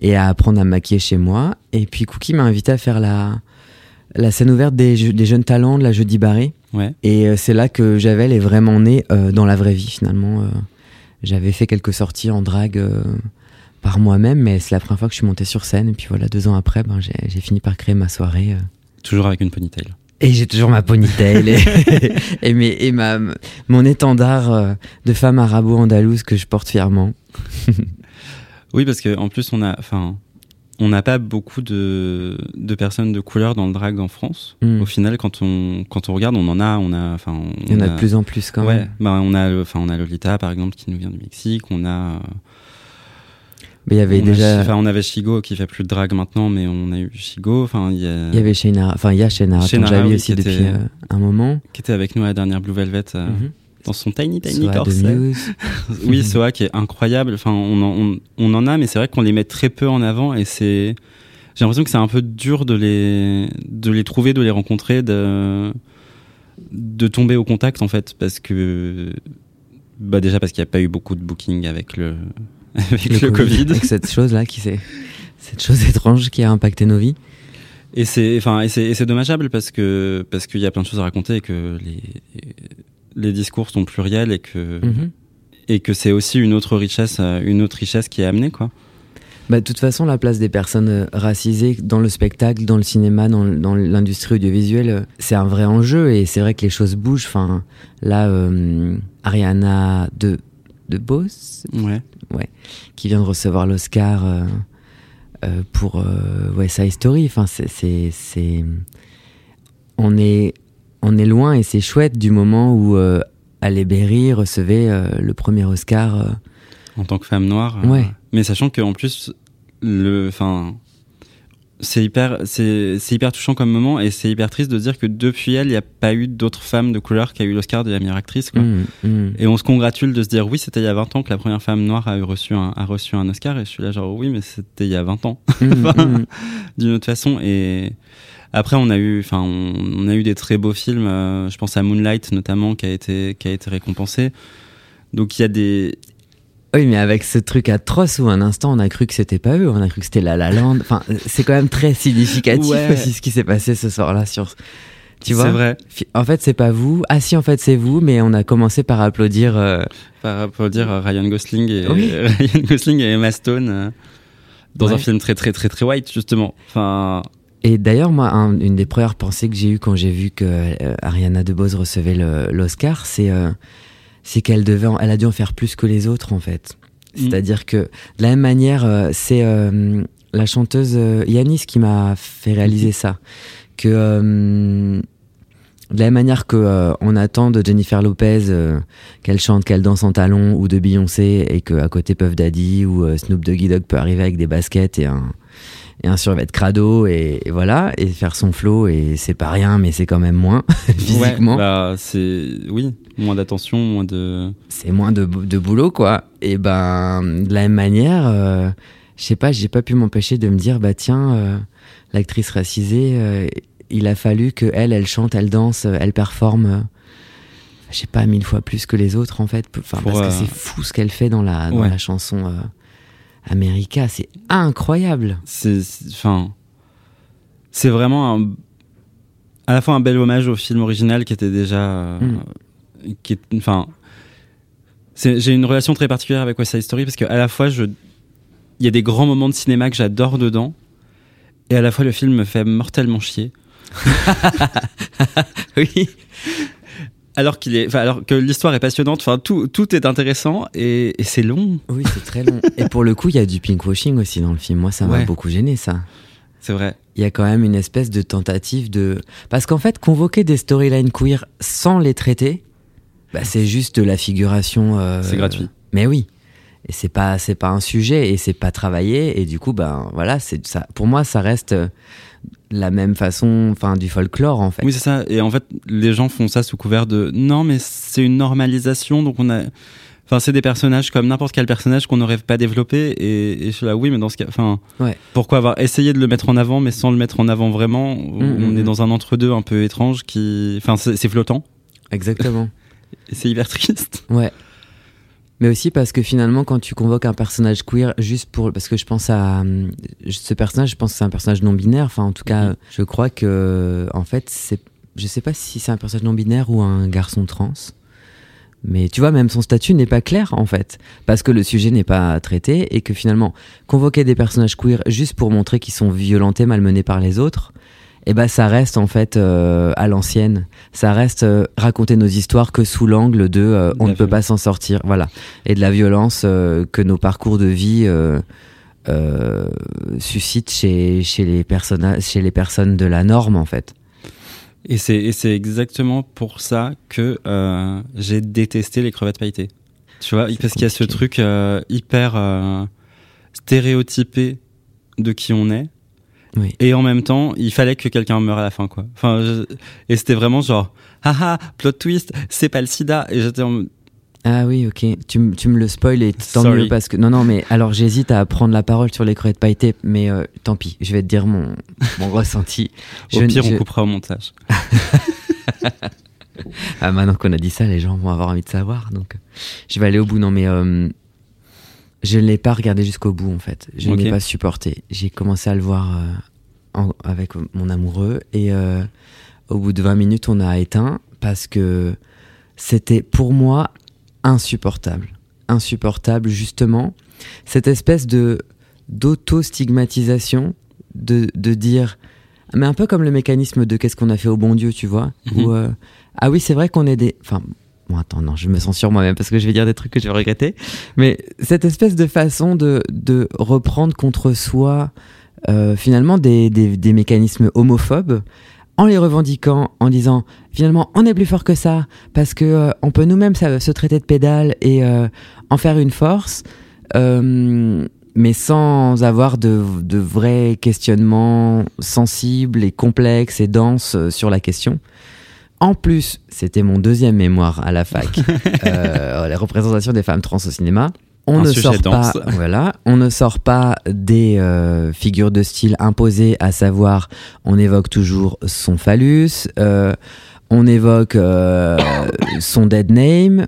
et à apprendre à me maquiller chez moi. Et puis Cookie m'a invité à faire la, la scène ouverte des, jeunes talents de la Jeudi Barré. Ouais. Et c'est là que Javel est vraiment né dans la vraie vie finalement. J'avais fait quelques sorties en drague euh, par moi-même, mais c'est la première fois que je suis monté sur scène. Et puis voilà, deux ans après, ben, j'ai fini par créer ma soirée. euh. Toujours avec une ponytail. Et j'ai toujours ma ponytail et, et, mes- et ma, mon étendard euh, de femme arabo-andalouse que je porte fièrement. Oui, parce que en plus, on a. Enfin. On n'a pas beaucoup de, de personnes de couleur dans le drag en France. Mm. Au final, quand on, quand on regarde, on en a. On a enfin, Il y en a a de plus en plus quand ouais, même. bah, on a, enfin, on a Lolita par exemple qui nous vient du Mexique. On a, euh, Mais il y avait on déjà. Enfin, on avait Shigo qui fait plus de drag maintenant, mais on a eu Shigo. Enfin, il y a, y avait Shayna, enfin il y a Shayna Shayna aussi qui depuis était- euh, un moment. qui était avec nous à la dernière Blue Velvet euh, Mhm. Dans son tiny tiny Soa corset. Oui, Soa qui est incroyable. Enfin, on en, on, on en a, mais c'est vrai qu'on les met très peu en avant et c'est. J'ai l'impression que c'est un peu dur de les, de les trouver, de les rencontrer, de, de tomber au contact en fait, parce que. Bah déjà parce qu'il n'y a pas eu beaucoup de booking avec le, avec le, Covid. Avec cette chose-là qui s'est. Cette chose étrange qui a impacté nos vies. Et c'est, enfin, et c'est, et c'est dommageable parce que parce qu'il y a plein de choses à raconter et que les, les discours sont pluriels et que Mhm. et que c'est aussi une autre richesse, euh, une autre richesse qui est amenée quoi. Bah, de toute façon, la place des personnes euh, racisées dans le spectacle, dans le cinéma, dans, dans l'industrie audiovisuelle, euh, c'est un vrai enjeu et c'est vrai que les choses bougent. Enfin, là, euh, Ariana de, de Bose, Ouais. qui vient de recevoir l'Oscar euh, euh, pour West Side Story. Enfin, c'est- on est, on est loin et c'est chouette du moment où euh, Halle Berry recevait euh, le premier Oscar. euh, En tant que femme noire. euh, Ouais. Mais sachant qu'en plus, le, enfin, c'est hyper, c'est, c'est hyper touchant comme moment et c'est hyper triste de dire que depuis elle, il n'y a pas eu d'autres femmes de couleur qui a eu l'Oscar de la meilleure actrice. Quoi. mm, mm. Et on se congratule de se dire oui, c'était il y a 20 ans que la première femme noire a eu reçu un, a reçu un Oscar. Et je suis là genre oui, mais c'était il y a 20 ans Mm, Enfin, d'une autre façon. Et après, on a eu, enfin, on, on a eu des très beaux films. euh, je pense à Moonlight notamment qui a été, qui a été récompensé. Donc il y a des, Oui, mais avec ce truc atroce où un instant on a cru que c'était pas eux, on a cru que c'était La La Land. Enfin, c'est quand même très significatif Ouais. aussi ce qui s'est passé ce soir-là sur. Tu vois c'est vrai. En fait, c'est pas vous. Ah si, en fait, c'est vous, mais on a commencé par applaudir. euh, Par- dire euh, Ryan Gosling et Oui. Ryan Gosling et Emma Stone euh, dans Ouais. un film très très très très white justement. Enfin, Et d'ailleurs, moi, un- une des premières pensées que j'ai eues quand j'ai vu que euh, Ariana DeBose recevait l'Oscar, c'est euh, c'est qu'elle devait, en- elle a dû en faire plus que les autres, en fait. Mm. C'est-à-dire que de la même manière, euh, c'est la chanteuse Yanis qui m'a fait réaliser ça, que de la même manière que on attend de Jennifer Lopez qu'elle chante, qu'elle danse en talons, ou de Beyoncé, et que à côté Puff Daddy ou Snoop Doggy Dogg peut arriver avec des baskets et un et un survêt crado et, et voilà et faire son flow et c'est pas rien mais c'est quand même moins physiquement ouais, bah, c'est oui, moins d'attention, moins de. c'est moins de, de boulot quoi et ben de la même manière euh, je sais pas j'ai pas pu m'empêcher de me dire bah tiens euh, l'actrice racisée euh, il a fallu que elle elle chante elle danse elle performe je sais pas mille fois plus que les autres en fait enfin Pour, parce que c'est fou ce qu'elle fait dans la dans Ouais. la chanson euh, America c'est incroyable C'est, enfin, c'est vraiment un, à la fois un bel hommage au film original qui était déjà, euh, Mm. qui enfin, j'ai une relation très particulière avec West Side Story parce qu'à la fois je, il y a des grands moments de cinéma que j'adore dedans et à la fois le film me fait mortellement chier. oui alors qu'il est, enfin, alors que l'histoire est passionnante, enfin tout, tout est intéressant et, et c'est long. Oui, c'est très long. Et pour le coup, il y a du pinkwashing aussi dans le film. Moi, ça m'a Ouais. beaucoup gêné, ça. C'est vrai. Il y a quand même une espèce de tentative de. Parce qu'en fait, convoquer des storylines queer sans les traiter, bah, c'est juste de la figuration. euh, C'est gratuit. Mais oui. Et c'est pas, c'est pas un sujet et c'est pas travaillé. Et du coup, ben voilà, c'est ça. Pour moi, ça reste la même façon, enfin, du folklore en fait. Oui, c'est ça. Et en fait, les gens font ça sous couvert de non, mais c'est une normalisation, donc on a. Enfin, c'est des personnages comme n'importe quel personnage qu'on n'aurait pas développé. Et, et je suis là, oui, mais dans ce cas. Enfin, Ouais. pourquoi avoir essayé de le mettre en avant, mais sans le mettre en avant vraiment? On mm, est mm. dans un entre-deux un peu étrange qui. Enfin, c'est c'est flottant. Exactement. Et c'est hyper triste. Ouais. Mais aussi parce que finalement, quand tu convoques un personnage queer, juste pour. Parce que je pense à. hum, Ce personnage, je pense que c'est un personnage non-binaire. Enfin, en tout cas, Mhm. je crois que. En fait, c'est. Je sais pas si c'est un personnage non-binaire ou un garçon trans. Mais tu vois, même son statut n'est pas clair, en fait. Parce que le sujet n'est pas traité et que finalement, convoquer des personnages queer juste pour montrer qu'ils sont violentés, malmenés par les autres, eh ben ça reste en fait euh, à l'ancienne. Ça reste euh, raconter nos histoires que sous l'angle de euh, on De ne peut pas s'en sortir, voilà, et de la violence que nos parcours de vie suscitent chez chez les chez les personnes de la norme en fait. Et c'est exactement pour ça que j'ai détesté les crevettes pailletées. Tu vois, parce qu'il y a ce truc hyper stéréotypé de qui on est. Oui. Et en même temps, il fallait que quelqu'un meure à la fin, quoi. Enfin, je- et c'était vraiment genre, haha, plot twist, c'est pas le sida. Et j'étais en Ah oui, ok. Tu, tu me le spoil et tant Sorry. mieux parce que non, non, mais alors j'hésite à prendre la parole sur les crevettes pailletées, mais euh, tant pis, je vais te dire mon mon ressenti. au Je- pire, je- on coupera au montage. Ah, maintenant qu'on a dit ça, les gens vont avoir envie de savoir. Donc, je vais aller au bout. Non, mais euh, je ne l'ai pas regardé jusqu'au bout, en fait. Je ne l'ai pas supporté. J'ai commencé à le voir euh, en- avec mon amoureux. Et euh, au bout de 20 minutes, on a éteint parce que c'était pour moi insupportable. Insupportable, justement. Cette espèce de d'auto-stigmatisation, de, de dire, mais un peu comme le mécanisme de qu'est-ce qu'on a fait au bon Dieu, tu vois, où, euh, ah oui, c'est vrai qu'on est des, enfin, bon, attends, non, je me sens sur moi-même parce que je vais dire des trucs que je vais regretter, mais cette espèce de façon de, de reprendre contre soi, euh, finalement, des, des, des mécanismes homophobes, en les revendiquant, en disant finalement on est plus fort que ça parce que euh, on peut nous-mêmes se traiter de pédale et euh, en faire une force, euh, mais sans avoir de, de vrais questionnements sensibles et complexes et denses euh, sur la question. En plus, c'était mon deuxième mémoire à la fac, euh, la représentation des femmes trans au cinéma. On Un ne sort pas, dense. voilà, on ne sort pas des euh, figures de style imposées, à savoir, on évoque toujours son phallus, euh, on évoque euh, son dead name,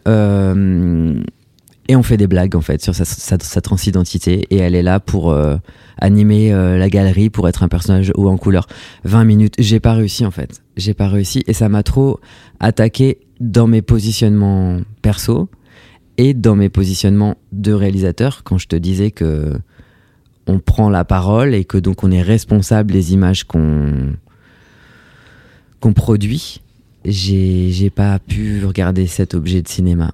et on fait des blagues en fait sur sa, transidentité, et elle est là pour euh, animer euh, la galerie, pour être un personnage haut en couleur. 20 minutes, j'ai pas réussi en fait, j'ai pas réussi, et ça m'a trop attaqué dans mes positionnements perso et dans mes positionnements de réalisateur quand je te disais que on prend la parole et que donc on est responsable des images qu'on qu'on produit. J'ai pas pu regarder cet objet de cinéma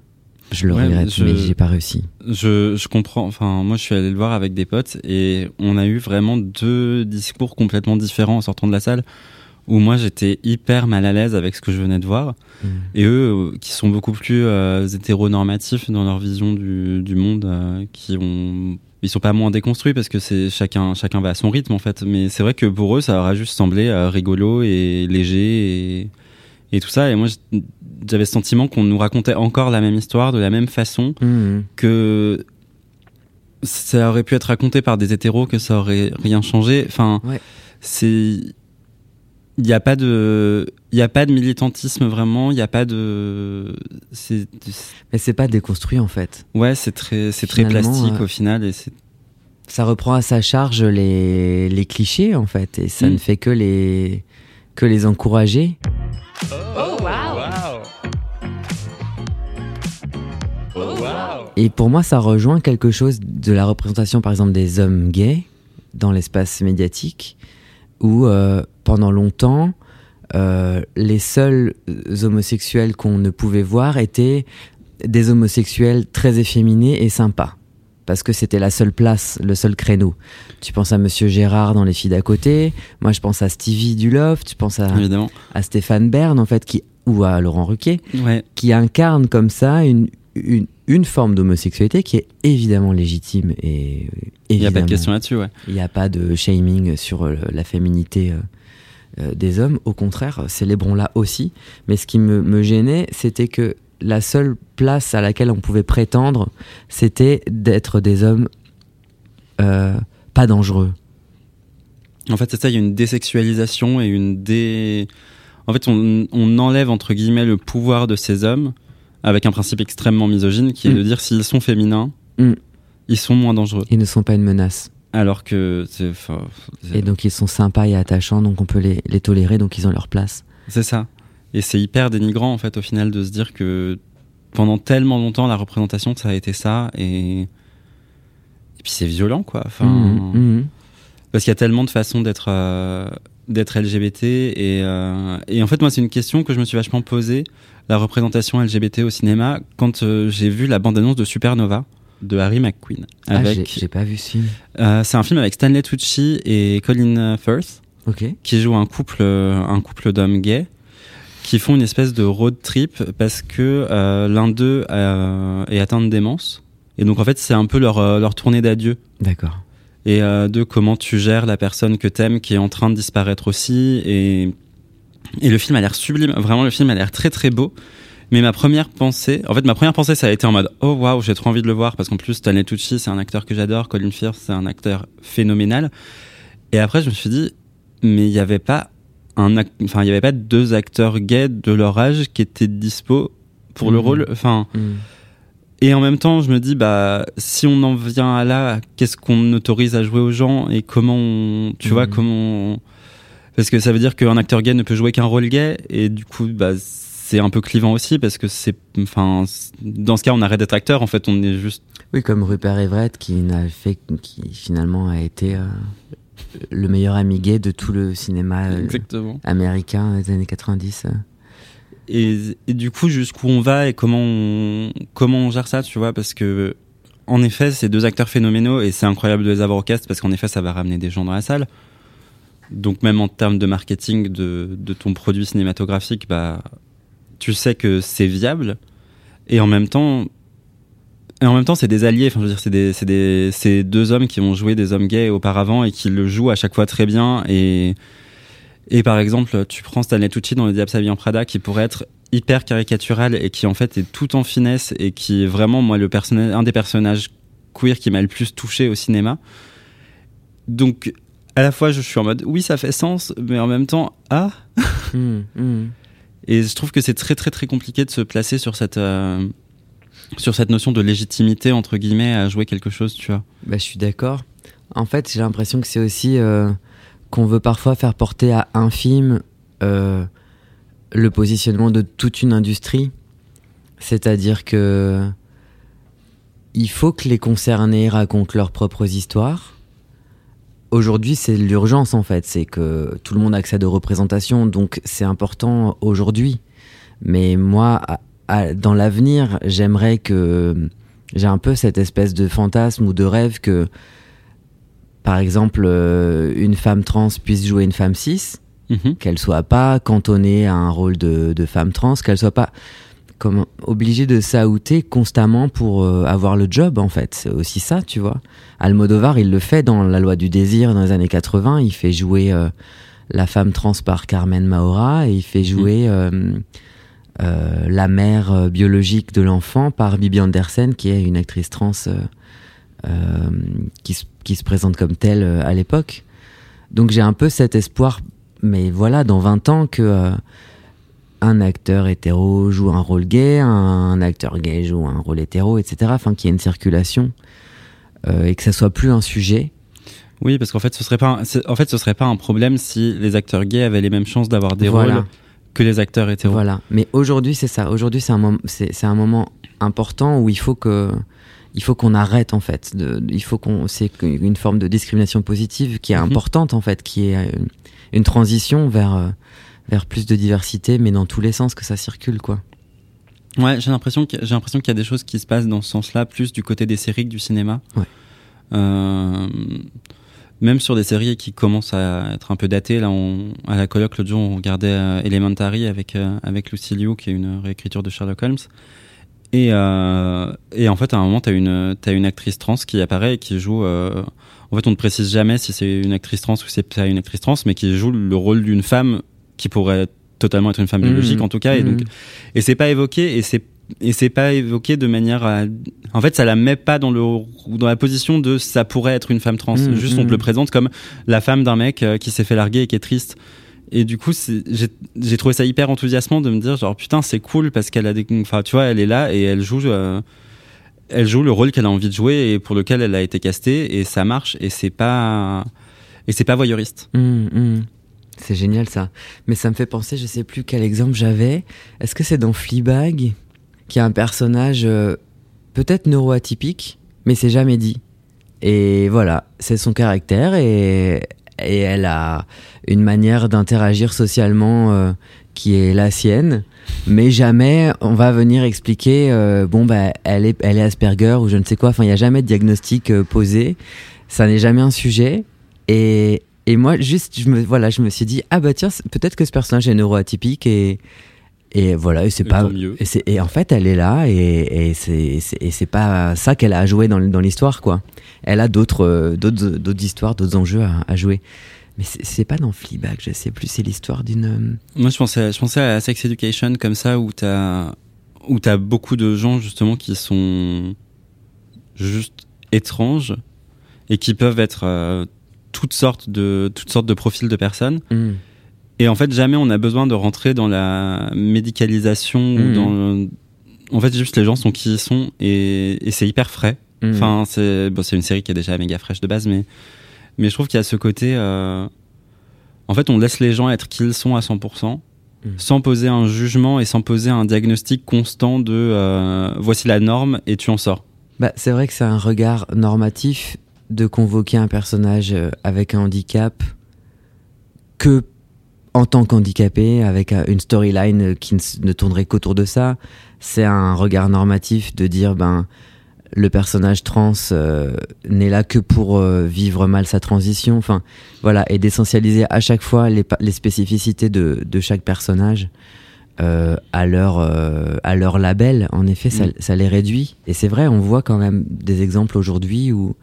je le Ouais, regrette je- mais j'ai pas réussi Je, je comprends. Enfin, moi, je suis allé le voir avec des potes et on a eu vraiment deux discours complètement différents en sortant de la salle. Où moi, j'étais hyper mal à l'aise avec ce que je venais de voir. Mm. Et eux, euh, qui sont beaucoup plus euh, hétéronormatifs dans leur vision du, du monde, euh, qui ont. Ils sont pas moins déconstruits parce que c'est chacun, chacun va à son rythme en fait. Mais c'est vrai que pour eux, ça leur a juste semblé euh, rigolo et léger et, et tout ça. Et moi, j'avais ce sentiment qu'on nous racontait encore la même histoire de la même façon Mhm. que ça aurait pu être raconté par des hétéros, que ça aurait rien changé. Enfin, Ouais. c'est. Il n'y a pas de. Il n'y a pas de militantisme vraiment, il n'y a pas de. C'est. mais c'est pas déconstruit en fait Ouais, c'est très, c'est très plastique euh, au final et c'est. ça reprend à sa charge les, les clichés en fait et ça Mm. ne fait que les que les encourager Oh, Et pour moi, ça rejoint quelque chose de la représentation, par exemple, des hommes gays dans l'espace médiatique, où euh, pendant longtemps, euh, les seuls euh, homosexuels qu'on ne pouvait voir étaient des homosexuels très efféminés et sympas. Parce que c'était la seule place, le seul créneau. Tu penses à Monsieur Gérard dans Les filles d'à côté, moi je pense à Stevie du Loft, tu penses à, Évidemment. à Stéphane Bern, en fait, qui, ou à Laurent Ruquier, Ouais. qui incarne comme ça une, une, une forme d'homosexualité qui est évidemment légitime et euh, Il n'y a pas de question là-dessus, ouais. il n'y a pas de shaming sur euh, la féminité euh, euh, des hommes. Au contraire, célébrons-la aussi. Mais ce qui me, me gênait, c'était que la seule place à laquelle on pouvait prétendre, c'était d'être des hommes euh, pas dangereux. En fait, c'est ça, il y a une désexualisation et une dé. En fait, on, on enlève, entre guillemets, le pouvoir de ces hommes avec un principe extrêmement misogyne qui est Mm. de dire s'ils sont féminins, Mm. ils sont moins dangereux. Ils ne sont pas une menace. Alors que. c'est- Et donc ils sont sympas et attachants, donc on peut les, les tolérer, donc ils ont leur place. C'est ça. Et c'est hyper dénigrant, en fait, au final, de se dire que pendant tellement longtemps, la représentation, ça a été ça. Et, et puis c'est violent, quoi. Enfin, mhm. Parce qu'il y a tellement de façons d'être euh, d'être LGBT. Et, euh, et en fait, moi, c'est une question que je me suis vachement posée, la représentation LGBT au cinéma, quand euh, j'ai vu la bande-annonce de Supernova de Harry McQueen. Ah, j'ai Avec, j'ai pas vu ce film. euh, c'est un film avec Stanley Tucci et Colin Firth Ok. qui jouent un couple, euh, un couple d'hommes gays qui font une espèce de road trip parce que l'un d'eux est atteint de démence. Et donc en fait c'est un peu leur, leur tournée d'adieu. D'accord. Et euh, de comment tu gères la personne que t'aimes qui est en train de disparaître aussi. Et, et le film a l'air sublime. Vraiment le film a l'air très très beau. Mais ma première pensée, en fait ma première pensée ça a été en mode oh waouh j'ai trop envie de le voir parce qu'en plus Stanley Tucci c'est un acteur que j'adore, Colin Firth c'est un acteur phénoménal. Et après je me suis dit mais il n'y avait pas un enfin il y avait pas deux acteurs gays de leur âge qui étaient dispo pour le Mhm. rôle enfin Mhm. Et en même temps je me dis bah si on en vient à là qu'est-ce qu'on autorise à jouer aux gens et comment on, tu vois Mhm. comment on- parce que ça veut dire qu'un acteur gay ne peut jouer qu'un rôle gay et du coup bah c'est un peu clivant aussi parce que c'est, enfin, dans ce cas, on arrête d'être acteur. En fait, on est juste. Oui, comme Rupert Everett qui n'a fait, qui finalement a été euh, le meilleur ami gay de tout le cinéma euh, américain des années 90. euh. Et, du coup, jusqu'où on va et comment on, comment on gère ça, tu vois, parce que en effet, c'est deux acteurs phénoménaux et c'est incroyable de les avoir au cast parce qu'en effet, ça va ramener des gens dans la salle. Donc même en termes de marketing de, de ton produit cinématographique, bah, tu sais que c'est viable. Et en même temps, et en même temps, c'est des alliés. Enfin, je veux dire, c'est des, c'est des, c'est deux hommes qui ont joué des hommes gays auparavant et qui le jouent à chaque fois très bien. Et, et par exemple, tu prends Stanley Tucci dans Le Diable s'habille en Prada, qui pourrait être hyper caricatural et qui en fait est tout en finesse et qui est vraiment moi le personnage, un des personnages queer qui m'a le plus touché au cinéma. Donc à la fois je suis en mode oui ça fait sens, mais en même temps ah. Hmm, hmm. Et je trouve que c'est très très très compliqué de se placer sur cette euh, sur cette notion de légitimité entre guillemets à jouer quelque chose, tu vois. Bah, je suis d'accord. En fait, j'ai l'impression que c'est aussi euh, qu'on veut parfois faire porter à un film euh, le positionnement de toute une industrie. C'est-à-dire que il faut que les concernés racontent leurs propres histoires. Aujourd'hui, c'est l'urgence en fait, c'est que tout le monde accède aux représentations, donc c'est important aujourd'hui. Mais moi, dans l'avenir, j'aimerais que j'ai un peu cette espèce de fantasme ou de rêve que, par exemple, euh, une femme trans puisse jouer une femme cis, Mhm. qu'elle soit pas cantonnée à un rôle de, de femme trans, qu'elle soit pas comme obligée de s'outer constamment pour euh, avoir le job en fait. C'est aussi ça, tu vois. Almodovar, il le fait dans La loi du désir dans les années 80, il fait jouer euh, la femme trans par Carmen Maura et il fait jouer euh, la mère biologique de l'enfant par Bibi Andersen qui est une actrice trans qui, se- qui se présente comme telle euh, à l'époque. Donc j'ai un peu cet espoir, mais voilà, dans 20 ans, que euh, un acteur hétéro joue un rôle gay, un acteur gay joue un rôle hétéro, etc. Enfin, qu'il y ait une circulation euh, et que ça soit plus un sujet. Oui, parce qu'en fait, ce serait pas, un- en fait, ce serait pas un problème si les acteurs gays avaient les mêmes chances d'avoir des Voilà. rôles que les acteurs hétéros. Voilà. Mais aujourd'hui, c'est ça. Aujourd'hui, c'est un, c'est un moment important où il faut que, il faut qu'on arrête en fait. De, il faut qu'on, c'est une forme de discrimination positive qui est Mhm. importante en fait, qui est euh, une transition vers, euh, vers plus de diversité, mais dans tous les sens que ça circule quoi. Ouais, j'ai l'impression que j'ai l'impression qu'il y a des choses qui se passent dans ce sens-là, plus du côté des séries que du cinéma. Ouais. Euh, même sur des séries qui commencent à être un peu datées, là, on, à la colloque l'autre jour, on regardait euh, Elementary avec euh, avec Lucy Liu, qui est une réécriture de Sherlock Holmes. Et, euh, et en fait, à un moment, t'as une t'as une actrice trans qui apparaît et qui joue. euh, en fait, on ne précise jamais si c'est une actrice trans ou si c'est pas une actrice trans, mais qui joue le rôle d'une femme qui pourrait totalement être une femme biologique en tout cas. Et donc, et c'est pas évoqué et c'est et c'est pas évoqué de manière à... en fait ça la met pas dans le dans la position de ça pourrait être une femme trans Mhm, juste on te le présente comme la femme d'un mec euh, qui s'est fait larguer et qui est triste et du coup j'ai trouvé ça hyper enthousiasmant de me dire genre putain c'est cool parce qu'elle a des enfin tu vois elle est là et elle joue euh, elle joue le rôle qu'elle a envie de jouer et pour lequel elle a été castée et ça marche et c'est pas et c'est pas voyeuriste Hum, hum. C'est génial ça. Mais ça me fait penser, je sais plus quel exemple j'avais. Est-ce que c'est dans Fleabag qui a un personnage euh, peut-être neuroatypique, mais c'est jamais dit. Et voilà, c'est son caractère et, et elle a une manière d'interagir socialement euh, qui est la sienne. Mais jamais on va venir expliquer, euh, bon, bah, elle est, elle est Asperger ou je ne sais quoi. Enfin, il n'y a jamais de diagnostic euh, posé. Ça n'est jamais un sujet. Et, et moi, juste, je me, voilà, je me suis dit, ah bah tiens, peut-être que ce personnage est neuroatypique et, et voilà, et c'est pas. mieux. Et, et en fait, elle est là et, et c'est, pas ça qu'elle a à jouer dans, dans l'histoire, quoi. Elle a d'autres, euh, d'autres, d'autres histoires, d'autres enjeux à, à jouer. Mais c'est, pas dans Fleabag, je sais plus, c'est l'histoire d'une. euh, Moi, je pensais, je pensais à Sex Education comme ça, où t'as, où t'as beaucoup de gens justement qui sont juste étranges et qui peuvent être euh, toutes sortes de toutes sortes de profils de personnes. hmm. Et en fait, jamais on a besoin de rentrer dans la médicalisation ou Mhm. dans. En fait, juste les gens sont qui ils sont et, et c'est hyper frais. Hmm. Enfin, c'est bon, une série qui est déjà méga fraîche de base, mais mais je trouve qu'il y a ce côté. euh, En fait, on laisse les gens être qui ils sont à 100%. mm. sans poser un jugement et sans poser un diagnostic constant de euh, voici la norme et tu en sors. Bah, c'est vrai que c'est un regard normatif de convoquer un personnage euh, avec un handicap que en tant qu'handicapé, avec une storyline qui ne tournerait qu'autour de ça. C'est un regard normatif de dire ben le personnage trans euh, n'est là que pour vivre mal sa transition. Enfin, voilà, et d'essentialiser à chaque fois les, les spécificités de, de, chaque personnage euh, à leur à leur label. En effet, ça, mm. ça les réduit. Et c'est vrai, on voit quand même des exemples aujourd'hui où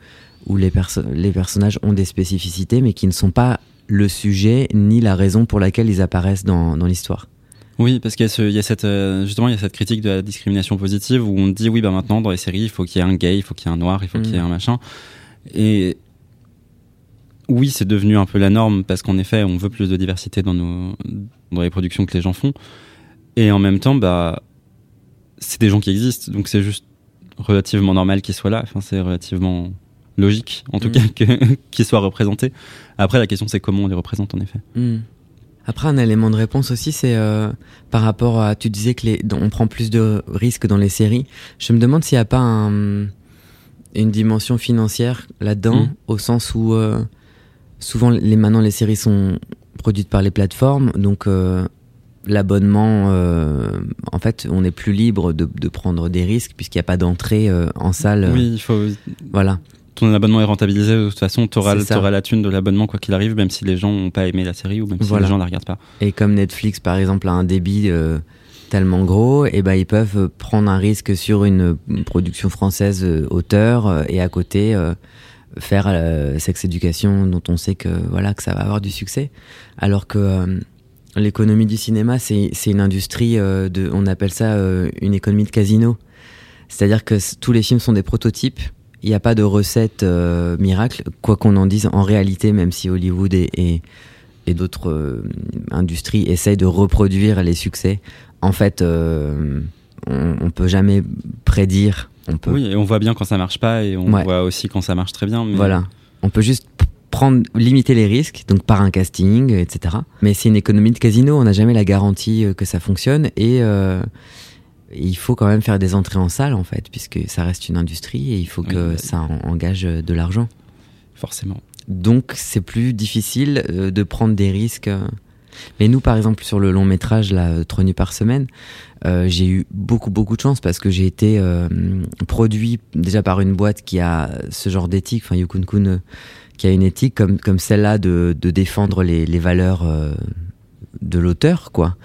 où les, les personnages ont des spécificités, mais qui ne sont pas le sujet ni la raison pour laquelle ils apparaissent dans, dans l'histoire. Oui, parce qu'il y, y, a cette euh, justement il y a cette critique de la discrimination positive où on dit oui bah maintenant dans les séries il faut qu'il y ait un gay, il faut qu'il y ait un noir, il faut qu'il y ait mm. un machin. Et oui, c'est devenu un peu la norme parce qu'en effet on veut plus de diversité dans nos dans les productions que les gens font. Et en même temps bah c'est des gens qui existent donc c'est juste relativement normal qu'ils soient là. Enfin c'est relativement logique, en tout mm. cas, qu'ils soient représentés. Après, la question, c'est comment on les représente, en effet. Mm. Après, un élément de réponse aussi, c'est euh, par rapport à. Tu disais que les, on prend plus de risques dans les séries. Je me demande s'il n'y a pas un, une dimension financière là-dedans, mm. au sens où euh, souvent, les, maintenant, les séries sont produites par les plateformes, donc. Euh, l'abonnement, en fait, on est plus libre de, de prendre des risques puisqu'il n'y a pas d'entrée en salle. Oui, il faut. Voilà ton abonnement est rentabilisé, de toute façon, tu auras, la thune de l'abonnement quoi qu'il arrive, même si les gens n'ont pas aimé la série ou même si les gens ne la regardent pas. Et comme Netflix, par exemple, a un débit euh, tellement gros, et eh ben, ils peuvent prendre un risque sur une, production française euh, auteur euh, et à côté faire Sex Education dont on sait que, voilà, que ça va avoir du succès. Alors que l'économie du cinéma, c'est une industrie, de, on appelle ça une économie de casino. C'est-à-dire que tous les films sont des prototypes il n'y a pas de recette euh, miracle, quoi qu'on en dise. En réalité, même si Hollywood et, et, d'autres euh, industries essayent de reproduire les succès, en fait, euh, on, ne peut jamais prédire. On peut... Oui, et on voit bien quand ça marche pas, et on voit aussi quand ça marche très bien. Voilà, on peut juste prendre, limiter les risques, donc par un casting, etc. Mais c'est une économie de casino, on n'a jamais la garantie que ça fonctionne, et il faut quand même faire des entrées en salle en fait, puisque ça reste une industrie et il faut que ça engage de l'argent. Forcément. Donc c'est plus difficile euh, de prendre des risques. Mais nous, par exemple, sur le long métrage, là, trois nuits par semaine, euh, j'ai eu beaucoup, beaucoup de chance parce que j'ai été euh, produit déjà par une boîte qui a ce genre d'éthique, enfin Yukun Kun, qui a une éthique comme, comme celle-là de, de défendre les, les valeurs de l'auteur, quoi,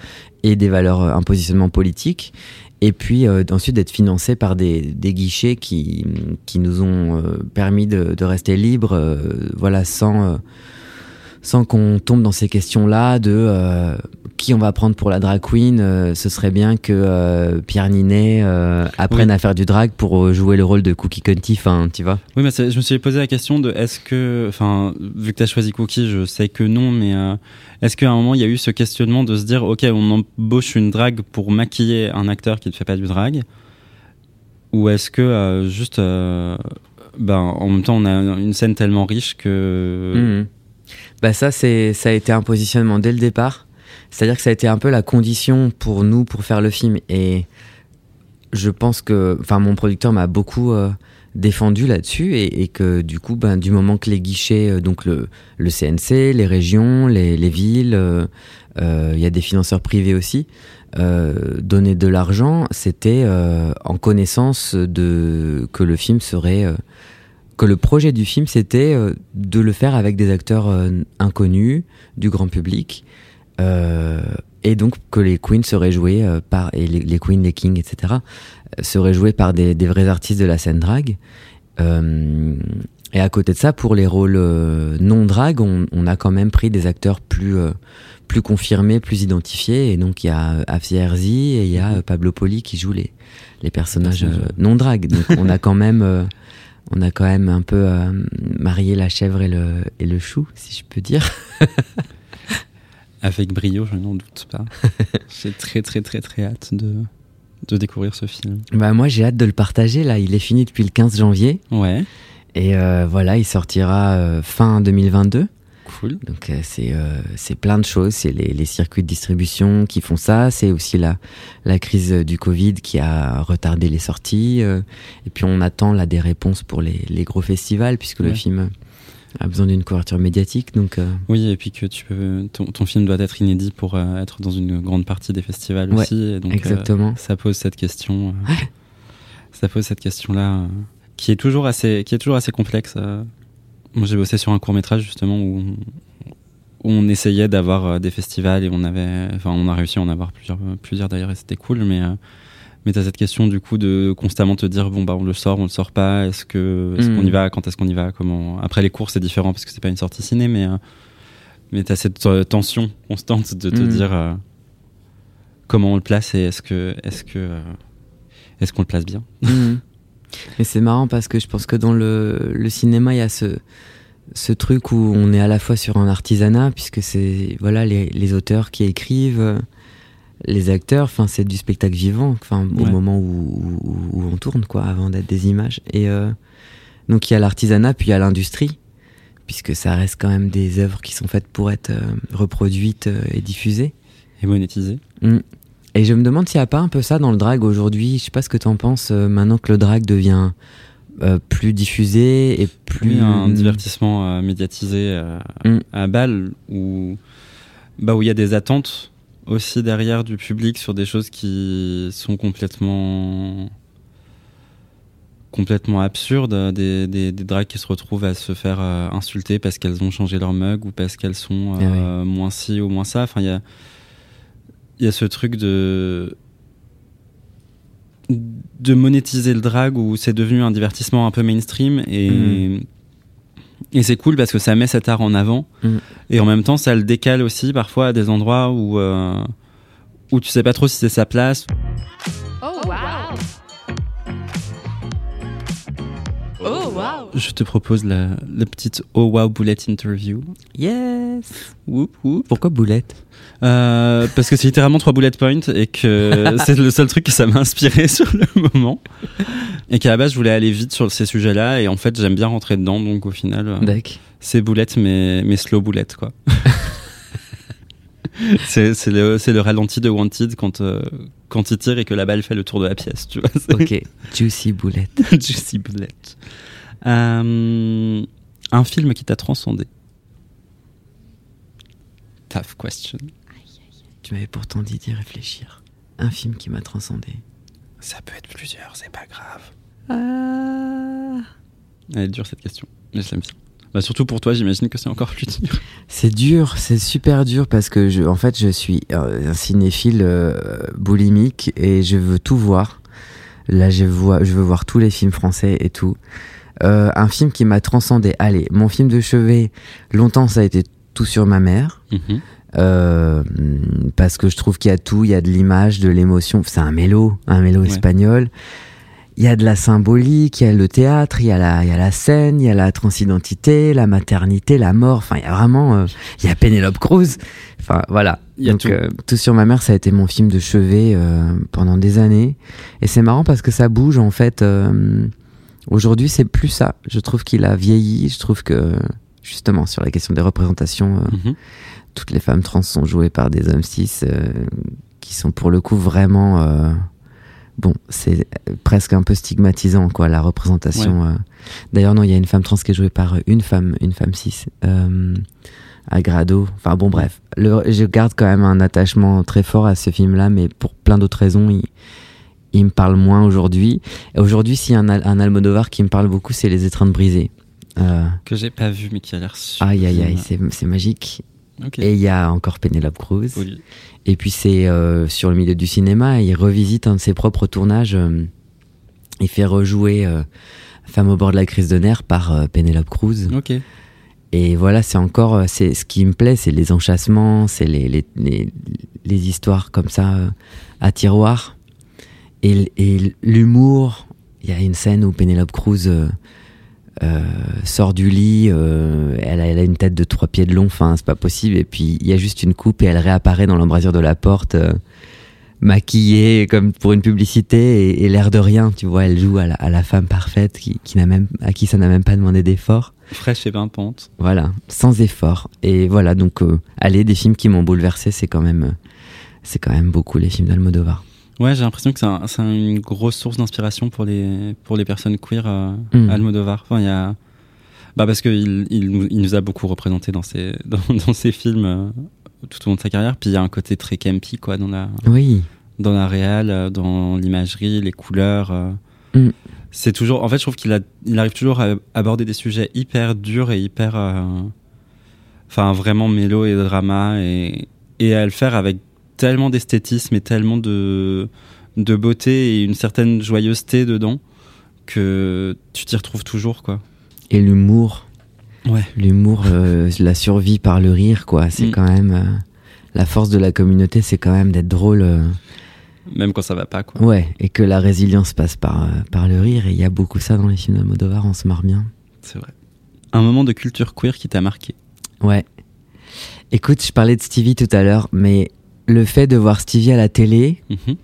et des valeurs, un positionnement politique et puis euh, ensuite d'être financé par des, des, guichets qui, qui nous ont euh, permis de, de, rester libres, euh, voilà, sans, sans qu'on tombe dans ces questions-là de qui on va prendre pour la drag queen. ce serait bien que Pierre Ninet apprenne à faire du drag pour jouer le rôle de Cookie enfin, tu vois. Oui, mais je me suis posé la question de est-ce que, enfin, vu que tu as choisi Cookie, je sais que non, mais est-ce qu'à un moment, il y a eu ce questionnement de se dire, OK, on embauche une drague pour maquiller un acteur qui ne fait pas du drag? Ou est-ce que euh, juste, euh, ben, en même temps, on a une scène tellement riche que... Mmh. Bah ça, c'est, ça a été un positionnement dès le départ. C'est-à-dire que ça a été un peu la condition pour nous pour faire le film. Et je pense que, enfin, mon producteur m'a beaucoup euh, défendu là-dessus et, que du coup, ben, du moment que les guichets, euh, donc le, le CNC, les régions, les, les villes, euh, il y a des financeurs privés aussi, donner de l'argent, c'était en connaissance de que le film serait, que le projet du film c'était de le faire avec des acteurs inconnus du grand public. et donc que les queens seraient joués par et les, les queens, les kings, etc serait joué par des, des, vrais artistes de la scène drag. Euh, et à côté de ça, pour les rôles euh, non drag, on, on, a quand même pris des acteurs plus euh, plus confirmés, plus identifiés. Et donc il y a Afzi Herzi et il y a Pablo Poli qui joue les les personnages non drag. Donc on a quand même on a quand même un peu marié la chèvre et le et le chou, si je peux dire. Avec brio, je n'en doute pas. J'ai très très très très hâte de de découvrir ce film Bah moi j'ai hâte de le partager là, il est fini depuis le 15 janvier. Ouais. Et euh, voilà, il sortira euh, fin 2022. Cool. Donc euh, c'est euh, c'est plein de choses. C'est les, les circuits de distribution qui font ça. C'est aussi la la crise du Covid qui a retardé les sorties. euh, et puis on attend là des réponses pour les, les gros festivals puisque le film a besoin d'une couverture médiatique. Donc euh, Oui, et puis que tu peux, ton, ton film doit être inédit pour euh, être dans une grande partie des festivals Ouais, aussi. Et donc, euh, exactement. ça pose cette question. euh, ça pose cette question-là, euh, qui est toujours assez, qui est toujours assez complexe. Moi, j'ai bossé sur un court métrage justement où on, où on essayait d'avoir euh, des festivals et on avait, enfin, on a réussi à en avoir plusieurs, euh, plusieurs d'ailleurs et c'était cool, mais. euh, mais t'as cette question du coup de constamment te dire bon bah on le sort, on le sort pas, est-ce que est-ce Mm. qu'on y va, quand est-ce qu'on y va, comment. Après les cours c'est différent parce que c'est pas une sortie ciné, mais euh, mais t'as cette euh, tension constante de te Mm. dire comment on le place et est-ce que est-ce que est-ce qu'on le place bien? Mhm. Mais c'est marrant parce que je pense que dans le, le cinéma, il y a ce, ce truc où on est à la fois sur un artisanat, puisque c'est voilà les, les auteurs qui écrivent, les acteurs, enfin c'est du spectacle vivant, enfin au Ouais. moment où, où, où on tourne quoi, avant d'être des images. Et euh, donc il y a l'artisanat, puis il y a l'industrie, puisque ça reste quand même des œuvres qui sont faites pour être euh, reproduites euh, et diffusées. Et monétiser. Mm. Et je me demande s'il n'y a pas un peu ça dans le drag aujourd'hui. Je sais pas ce que t'en penses euh, maintenant que le drag devient euh, plus diffusé et plus Oui, un divertissement euh, médiatisé Mm. à où bah où il y a des attentes aussi derrière du public sur des choses qui sont complètement complètement absurdes des, des, des drags qui se retrouvent à se faire insulter parce qu'elles ont changé leur mug ou parce qu'elles sont euh, moins ci ou moins ça enfin il y a il y a ce truc de de monétiser le drag où c'est devenu un divertissement un peu mainstream et Mhm. et c'est cool parce que ça met cet art en avant Mhm. et en même temps ça le décale aussi parfois à des endroits où euh, où tu sais pas trop si c'est sa place Oh wow. Oh wow. je te propose la, la petite oh wow bullet interview Yes. Whoop, whoop. Pourquoi boulette? Euh, parce que c'est littéralement trois bullet points et que c'est le seul truc que ça m'a inspiré sur le moment. Et qu'à la base, je voulais aller vite sur ces sujets-là et en fait, j'aime bien rentrer dedans. Donc au final, euh, c'est boulette, mais, mais slow boulette, quoi. c'est le, le ralenti de Wanted quand, euh, quand il tire et que la balle fait le tour de la pièce, tu vois. Ok. Juicy boulette. Juicy boulette. Euh, un film qui t'a transcendé. Tough question. Tu m'avais pourtant dit d'y réfléchir. Un film qui m'a transcendé. Ça peut être plusieurs, c'est pas grave. Ah. Elle est dure cette question, mais je l'aime bien. Bah, surtout pour toi, j'imagine que c'est encore plus dur. C'est dur, c'est super dur parce que je, en fait, je suis un cinéphile euh, boulimique et je veux tout voir. Là, je vois, je veux voir tous les films français et tout. Euh, un film qui m'a transcendé. Allez, mon film de chevet, longtemps ça a été Tout sur ma mère. Mhm. Euh, parce que je trouve qu'il y a tout, il y a de l'image, de l'émotion. C'est un mélo, un mélo Ouais. espagnol. Il y a de la symbolique, il y a le théâtre, il y a la, il y a la scène, il y a la transidentité, la maternité, la mort. Enfin, il y a vraiment, euh, il y a Penelope Cruz. Enfin, voilà. Il y a Donc, tout. euh, tout sur ma mère, ça a été mon film de chevet euh, pendant des années. Et c'est marrant parce que ça bouge en fait. euh, Aujourd'hui, c'est plus ça. Je trouve qu'il a vieilli. Je trouve que justement sur la question des représentations. euh, Mhm. Toutes les femmes trans sont jouées par des hommes cis euh, qui sont pour le coup vraiment euh, bon c'est presque un peu stigmatisant quoi la représentation euh. d'ailleurs non il y a une femme trans qui est jouée par une femme une femme cis euh, à Grado. Enfin bon bref. Le, je garde quand même un attachement très fort à ce film là mais pour plein d'autres raisons il, il me parle moins aujourd'hui. Aujourd'hui s'il y a un, Al- un Almodovar qui me parle beaucoup c'est les étreintes brisées euh, Que j'ai pas vu, mais qui a l'air super. aïe aïe aïe c'est magique Et il y a encore Penelope Cruz. Oui. Et puis c'est euh, sur le milieu du cinéma, il revisite un de ses propres tournages. euh, il fait rejouer euh, Femme au bord de la crise de nerfs par Penelope Cruz. Et voilà, c'est encore, c'est ce qui me plaît, c'est les enchâssements, c'est les, les, les, les histoires comme ça à tiroir. Et, et l'humour, il y a une scène où Penelope Cruz euh, sort du lit, euh, elle, a, elle a une tête de trois pieds de long, enfin c'est pas possible. Et puis il y a juste une coupe et elle réapparaît dans l'embrasure de la porte, euh, maquillée comme pour une publicité et, et l'air de rien, tu vois, elle joue à la, à la femme parfaite qui, qui n'a même, à qui ça n'a même pas demandé d'effort. Fraîche et pimpante. Voilà, sans effort. Et voilà, donc, euh, allez, des films qui m'ont bouleversé, c'est quand même, euh, c'est quand même beaucoup les films d'Almodovar. Ouais, j'ai l'impression que c'est un- c'est une grosse source d'inspiration pour les, pour les personnes queer euh, Mm. Almodovar. Enfin, il y a... bah parce qu'il il nous, il nous a beaucoup représenté dans ses, dans, dans ses films euh, tout au long de sa carrière. Puis il y a un côté très campy quoi, dans la, Oui, dans la réal, euh, dans l'imagerie, les couleurs. euh. Mm. C'est toujours. En fait, je trouve qu'il il arrive toujours à aborder des sujets hyper durs et hyper. Enfin, vraiment mélo et drama et, et à le faire avec tellement d'esthétisme et tellement de, de beauté et une certaine joyeuseté dedans que tu t'y retrouves toujours, quoi. et l'humour. Ouais. L'humour, euh, la survie par le rire, quoi. C'est Mm. quand même. euh, la force de la communauté, c'est quand même d'être drôle. euh, Même quand ça va pas, quoi. ouais, et que la résilience passe par, par le rire. Et il y a beaucoup ça dans les films d'Almodovar, on se marre bien. C'est vrai. Un moment de culture queer qui t'a marqué. Ouais. Écoute, je parlais de Stevie tout à l'heure, mais le fait de voir Stevie à la télé, Mhm.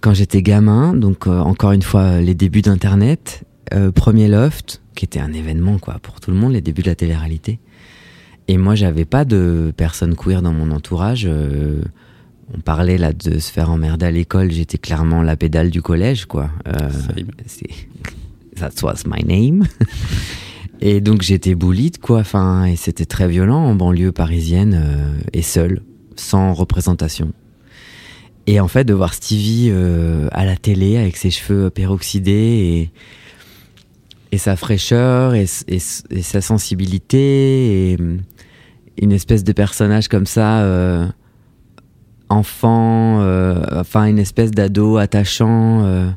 quand j'étais gamin, donc euh, encore une fois les débuts d'Internet, euh, premier loft, qui était un événement quoi pour tout le monde, les débuts de la télé-réalité. Et moi, j'avais pas de personnes queer dans mon entourage. euh, on parlait là de se faire emmerder à l'école. J'étais clairement la pédale du collège, quoi. C'est That was my name. et donc j'étais bullied, quoi. Enfin, et c'était très violent en banlieue parisienne et seule, sans représentation. Et en fait, de voir Stevie euh, à la télé avec ses cheveux peroxydés et, sa fraîcheur et, sa sensibilité et hum, une espèce de personnage comme ça, euh, enfant, euh, enfin une espèce d'ado attachant, euh,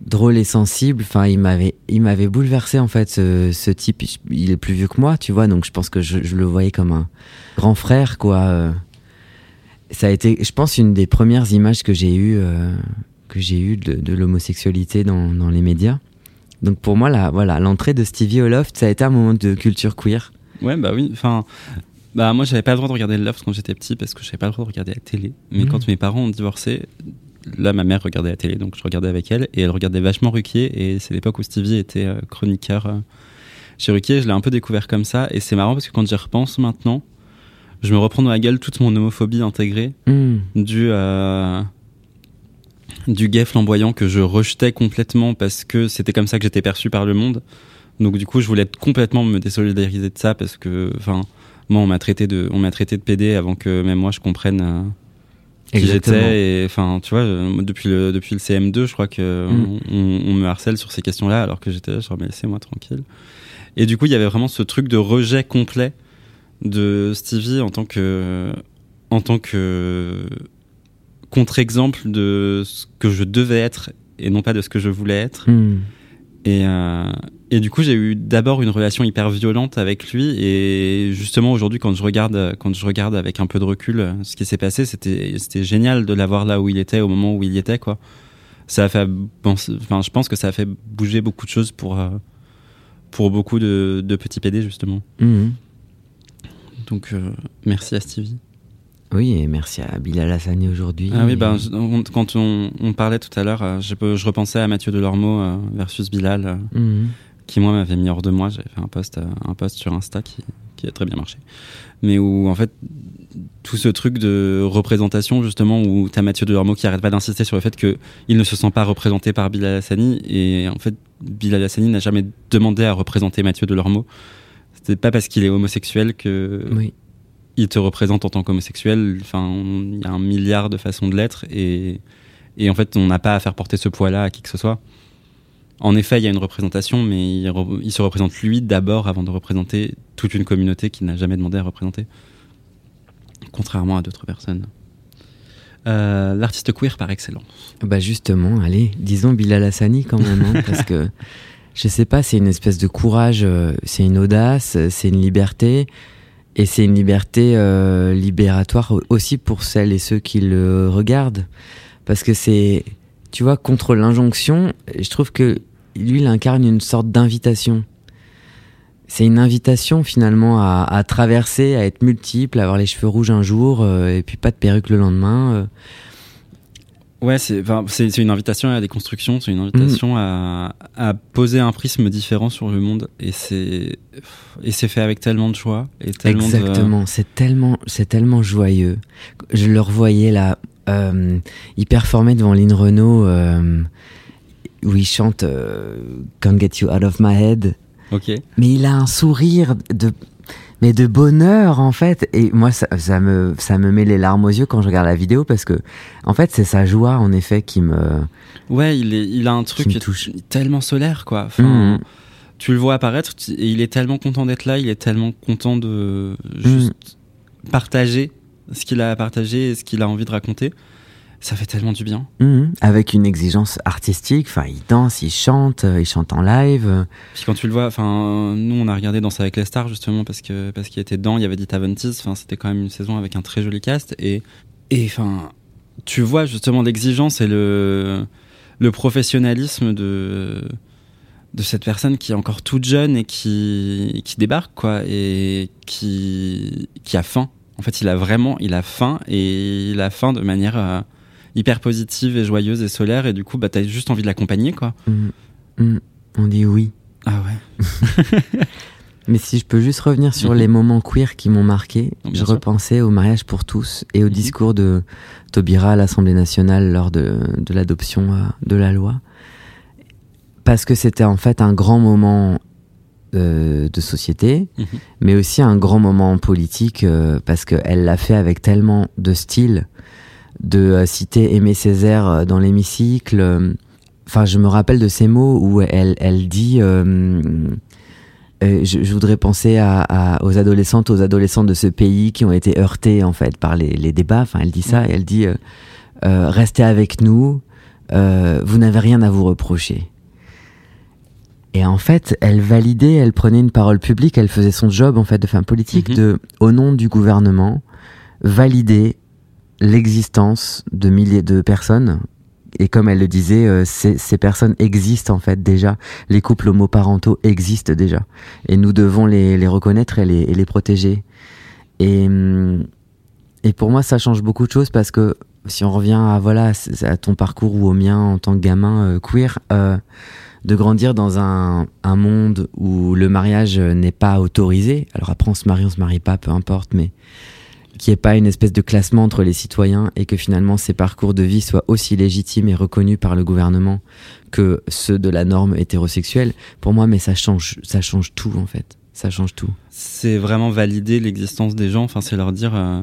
drôle et sensible. Enfin, il m'avait, il m'avait bouleversé en fait ce, type. Il est plus vieux que moi, tu vois, donc je pense que je le voyais comme un grand frère, quoi. Ça a été, je pense, une des premières images que j'ai eues, euh, que j'ai eues de, de l'homosexualité dans, dans les médias. Donc pour moi, la, voilà, l'entrée de Stevie au Loft, ça a été un moment de culture queer. Ouais, bah oui. Enfin, bah moi, j'avais pas le droit de regarder le Loft quand j'étais petit parce que j'avais pas le droit de regarder la télé. Mais Mhm. quand mes parents ont divorcé, là, ma mère regardait la télé, donc je regardais avec elle et elle regardait vachement Ruquier. Et c'est l'époque où Stevie était euh, chroniqueur euh, chez Ruquier. Je l'ai un peu découvert comme ça. Et c'est marrant parce que quand j'y repense maintenant, je me reprends dans la gueule toute mon homophobie intégrée Hmm. du euh, du gay flamboyant que je rejetais complètement parce que c'était comme ça que j'étais perçu par le monde. Donc du coup, je voulais complètement me désolidariser de ça parce que, enfin, moi, on m'a traité de, on m'a traité de PD avant que même moi je comprenne euh, qui j'étais. Et enfin, tu vois, euh, depuis le depuis le CM2, je crois que Mm. on, on me harcèle sur ces questions-là alors que j'étais là, genre mais laissez-moi tranquille. Et du coup, il y avait vraiment ce truc de rejet complet de Stevie en tant que en tant que contre-exemple de ce que je devais être et non pas de ce que je voulais être. Hmm. Et, euh, et du coup, j'ai eu d'abord une relation hyper violente avec lui. Et justement, aujourd'hui, quand je regarde, quand je regarde avec un peu de recul euh, ce qui s'est passé, c'était, c'était génial de l'avoir là où il était, au moment où il y était, quoi. Ça a fait, enfin, je pense que ça a fait bouger beaucoup de choses pour, euh, pour beaucoup de, de petits PD, justement. Hmm. Donc, euh, merci à Stevie. Oui, et merci à Bilal Hassani aujourd'hui. Ah oui, Et- ben, je- on- quand on, on parlait tout à l'heure, euh, je, repensais à Mathieu Delormeau euh, versus Bilal, Mhm. qui moi m'avait mis hors de moi. J'avais fait un post, un post sur Insta qui, qui a très bien marché. Mais où en fait, tout ce truc de représentation, justement, où t'as Mathieu Delormeau qui arrête pas d'insister sur le fait qu'il ne se sent pas représenté par Bilal Hassani. Et en fait, Bilal Hassani n'a jamais demandé à représenter Mathieu Delormeau. C'était pas parce qu'il est homosexuel que Oui. il te représente en tant qu'homosexuel. Enfin, il y a un milliard de façons de l'être et, et en fait, on n'a pas à faire porter ce poids-là à qui que ce soit. En effet, il y a une représentation, mais il, re- il se représente lui d'abord avant de représenter toute une communauté qui n'a jamais demandé à représenter. Contrairement à d'autres personnes. Euh, L'artiste queer par excellence. Bah justement, allez, disons Bilal Hassani quand même, hein, parce que je sais pas, c'est une espèce de courage, euh, c'est une audace, euh, c'est une liberté, et c'est une liberté euh, libératoire au- aussi pour celles et ceux qui le regardent, parce que c'est, tu vois, contre l'injonction, je trouve que lui, il incarne une sorte d'invitation. C'est une invitation finalement à, traverser, à être multiple, à avoir les cheveux rouges un jour, et puis pas de perruque le lendemain. Ouais, c'est une invitation à la déconstruction, c'est une invitation à, à poser un prisme différent sur le monde et c'est et c'est fait avec tellement de choix et tellement de- Exactement, c'est tellement, joyeux. Je le revoyais là, euh, il performait devant Lynn Renault, euh, où il chante euh, Can't Get You Out of My Head. Ok. Mais il a un sourire de, mais de bonheur en fait. Et moi, ça, ça me, ça me met les larmes aux yeux quand je regarde la vidéo parce que, en fait, c'est sa joie en effet qui me. Ouais, il est il a un truc Qui touche. tellement solaire quoi. Enfin, Mhm. tu le vois apparaître et il est tellement content d'être là, il est tellement content de juste partager ce qu'il a à partager et ce qu'il a envie de raconter. Ça fait tellement du bien. Mhm. Avec une exigence artistique. Enfin, il danse, il chante, euh, il chante en live. Puis quand tu le vois, enfin, nous on a regardé Danser avec les stars justement parce que parce qu'il était dedans, il y avait Dita Von Teese, enfin c'était quand même une saison avec un très joli cast et et enfin tu vois justement l'exigence et le le professionnalisme de de cette personne qui est encore toute jeune et qui qui débarque quoi et qui qui a faim. En fait, il a vraiment il a faim et il a faim de manière euh, hyper positive et joyeuse et solaire et du coup bah t'as juste envie de l'accompagner quoi. Mhm. Mhm. On dit oui. Ah ouais. Mais si je peux juste revenir sur Mhm. les moments queer qui m'ont marqué, Bien je sûr. repensais au mariage pour tous et au Mhm. discours de Taubira à l'Assemblée nationale lors de, de l'adoption euh, de la loi. Parce que c'était en fait un grand moment euh, de société, Mhm. mais aussi un grand moment politique euh, parce qu'elle l'a fait avec tellement de style, de euh, citer Aimé Césaire euh, dans l'hémicycle. Enfin, je me rappelle de ces mots où elle, elle dit euh, euh, je, je voudrais penser à, à- aux adolescentes, aux adolescents de ce pays qui ont été heurtés en fait par les, les débats. Enfin, elle dit ça et elle dit euh, euh, restez avec nous, vous n'avez rien à vous reprocher. Et en fait, elle validait, elle prenait une parole publique, elle faisait son job en fait de femme politique Mhm. de, au nom du gouvernement, valider l'existence de milliers de personnes. Et comme elle le disait, euh, ces, personnes existent en fait déjà. Les couples homoparentaux existent déjà. Et nous devons les, reconnaître et les, et les protéger. Et, hum, et pour moi, ça change beaucoup de choses parce que si on revient à, voilà, à ton parcours ou au mien en tant que gamin euh, queer, euh, de grandir dans un, un monde où le mariage n'est pas autorisé. Alors après, on se marie, on se marie pas, peu importe, mais qu'il n'y ait pas une espèce de classement entre les citoyens et que finalement ces parcours de vie soient aussi légitimes et reconnus par le gouvernement que ceux de la norme hétérosexuelle. Pour moi, mais ça change, ça change tout en fait. Ça change tout. c'est vraiment valider l'existence des gens. Enfin, c'est leur dire euh,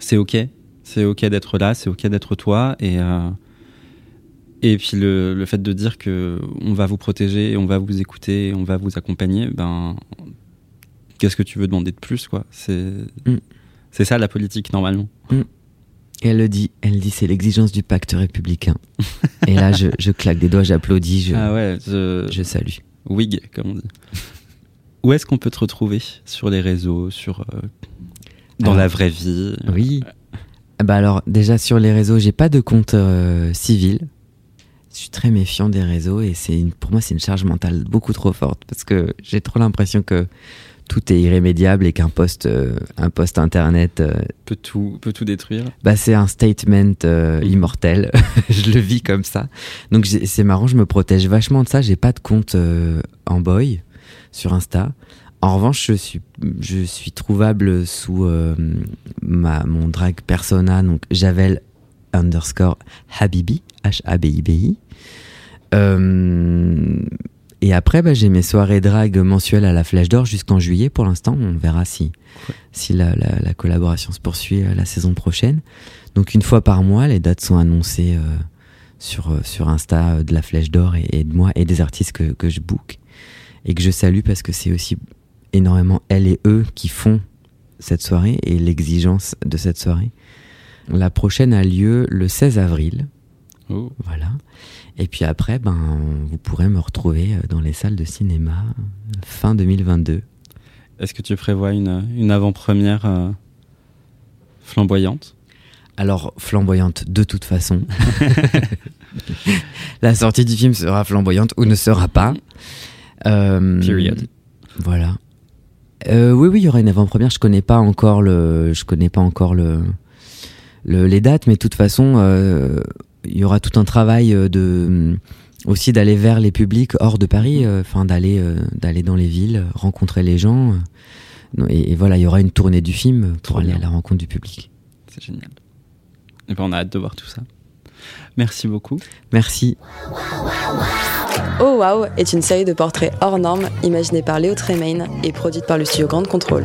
c'est ok, c'est ok d'être là, c'est ok d'être toi. Et euh, et puis le, le fait de dire que on va vous protéger, on va vous écouter, on va vous accompagner. Ben qu'est-ce que tu veux demander de plus quoi? C'est Mm. C'est ça la politique normalement. Et elle le dit, elle dit c'est l'exigence du pacte républicain. et là, je, je claque des doigts, j'applaudis, je, Ah ouais, je, je salue. wig comme on dit. Où est-ce qu'on peut te retrouver sur les réseaux, sur euh, dans Alors, la vraie vie? Oui. Bah alors déjà sur les réseaux, j'ai pas de compte euh, civil. Je suis très méfiant des réseaux et c'est pour moi c'est une charge mentale beaucoup trop forte parce que j'ai trop l'impression que tout est irrémédiable et qu'un post euh, un internet euh, peut tout peut tout détruire. bah c'est un statement euh, immortel. je le vis comme ça. Donc c'est marrant, je me protège vachement de ça. J'ai pas de compte en boy sur Insta. En revanche, je suis je suis trouvable sous ma mon drag persona donc Javel underscore Habibi H A B I B I. et après, bah, j'ai mes soirées drag mensuelles à la Flèche d'Or jusqu'en juillet pour l'instant. On verra si, si la, la- la collaboration se poursuit euh, la saison prochaine. Donc une fois par mois, les dates sont annoncées euh, sur, euh, sur Insta de la Flèche d'Or et, et de moi et des artistes que, que je book et que je salue parce que c'est aussi énormément elles et eux qui font cette soirée et l'exigence de cette soirée. La prochaine a lieu le 16 avril. Oh. Voilà. Et puis après, ben, vous pourrez me retrouver euh, dans les salles de cinéma fin 2022. Est-ce que tu prévois une, une avant-première euh, flamboyante? Alors, flamboyante de toute façon. La sortie du film sera flamboyante ou ne sera pas. Euh, Period. Voilà. Euh, oui, oui, il y aura une avant-première. Je connais pas encore le, je connais pas encore le, le- les dates, mais de toute façon, il y aura tout un travail de aussi d'aller vers les publics hors de Paris, enfin d'aller d'aller dans les villes, rencontrer les gens. Et, voilà, il y aura une tournée du film pour aller à la rencontre du public. C'est génial. Et ben on a hâte de voir tout ça. Merci beaucoup. Merci. Oh Wow est une série de portraits hors normes imaginée par Léo Tremaine et produite par le studio Grande Contrôle.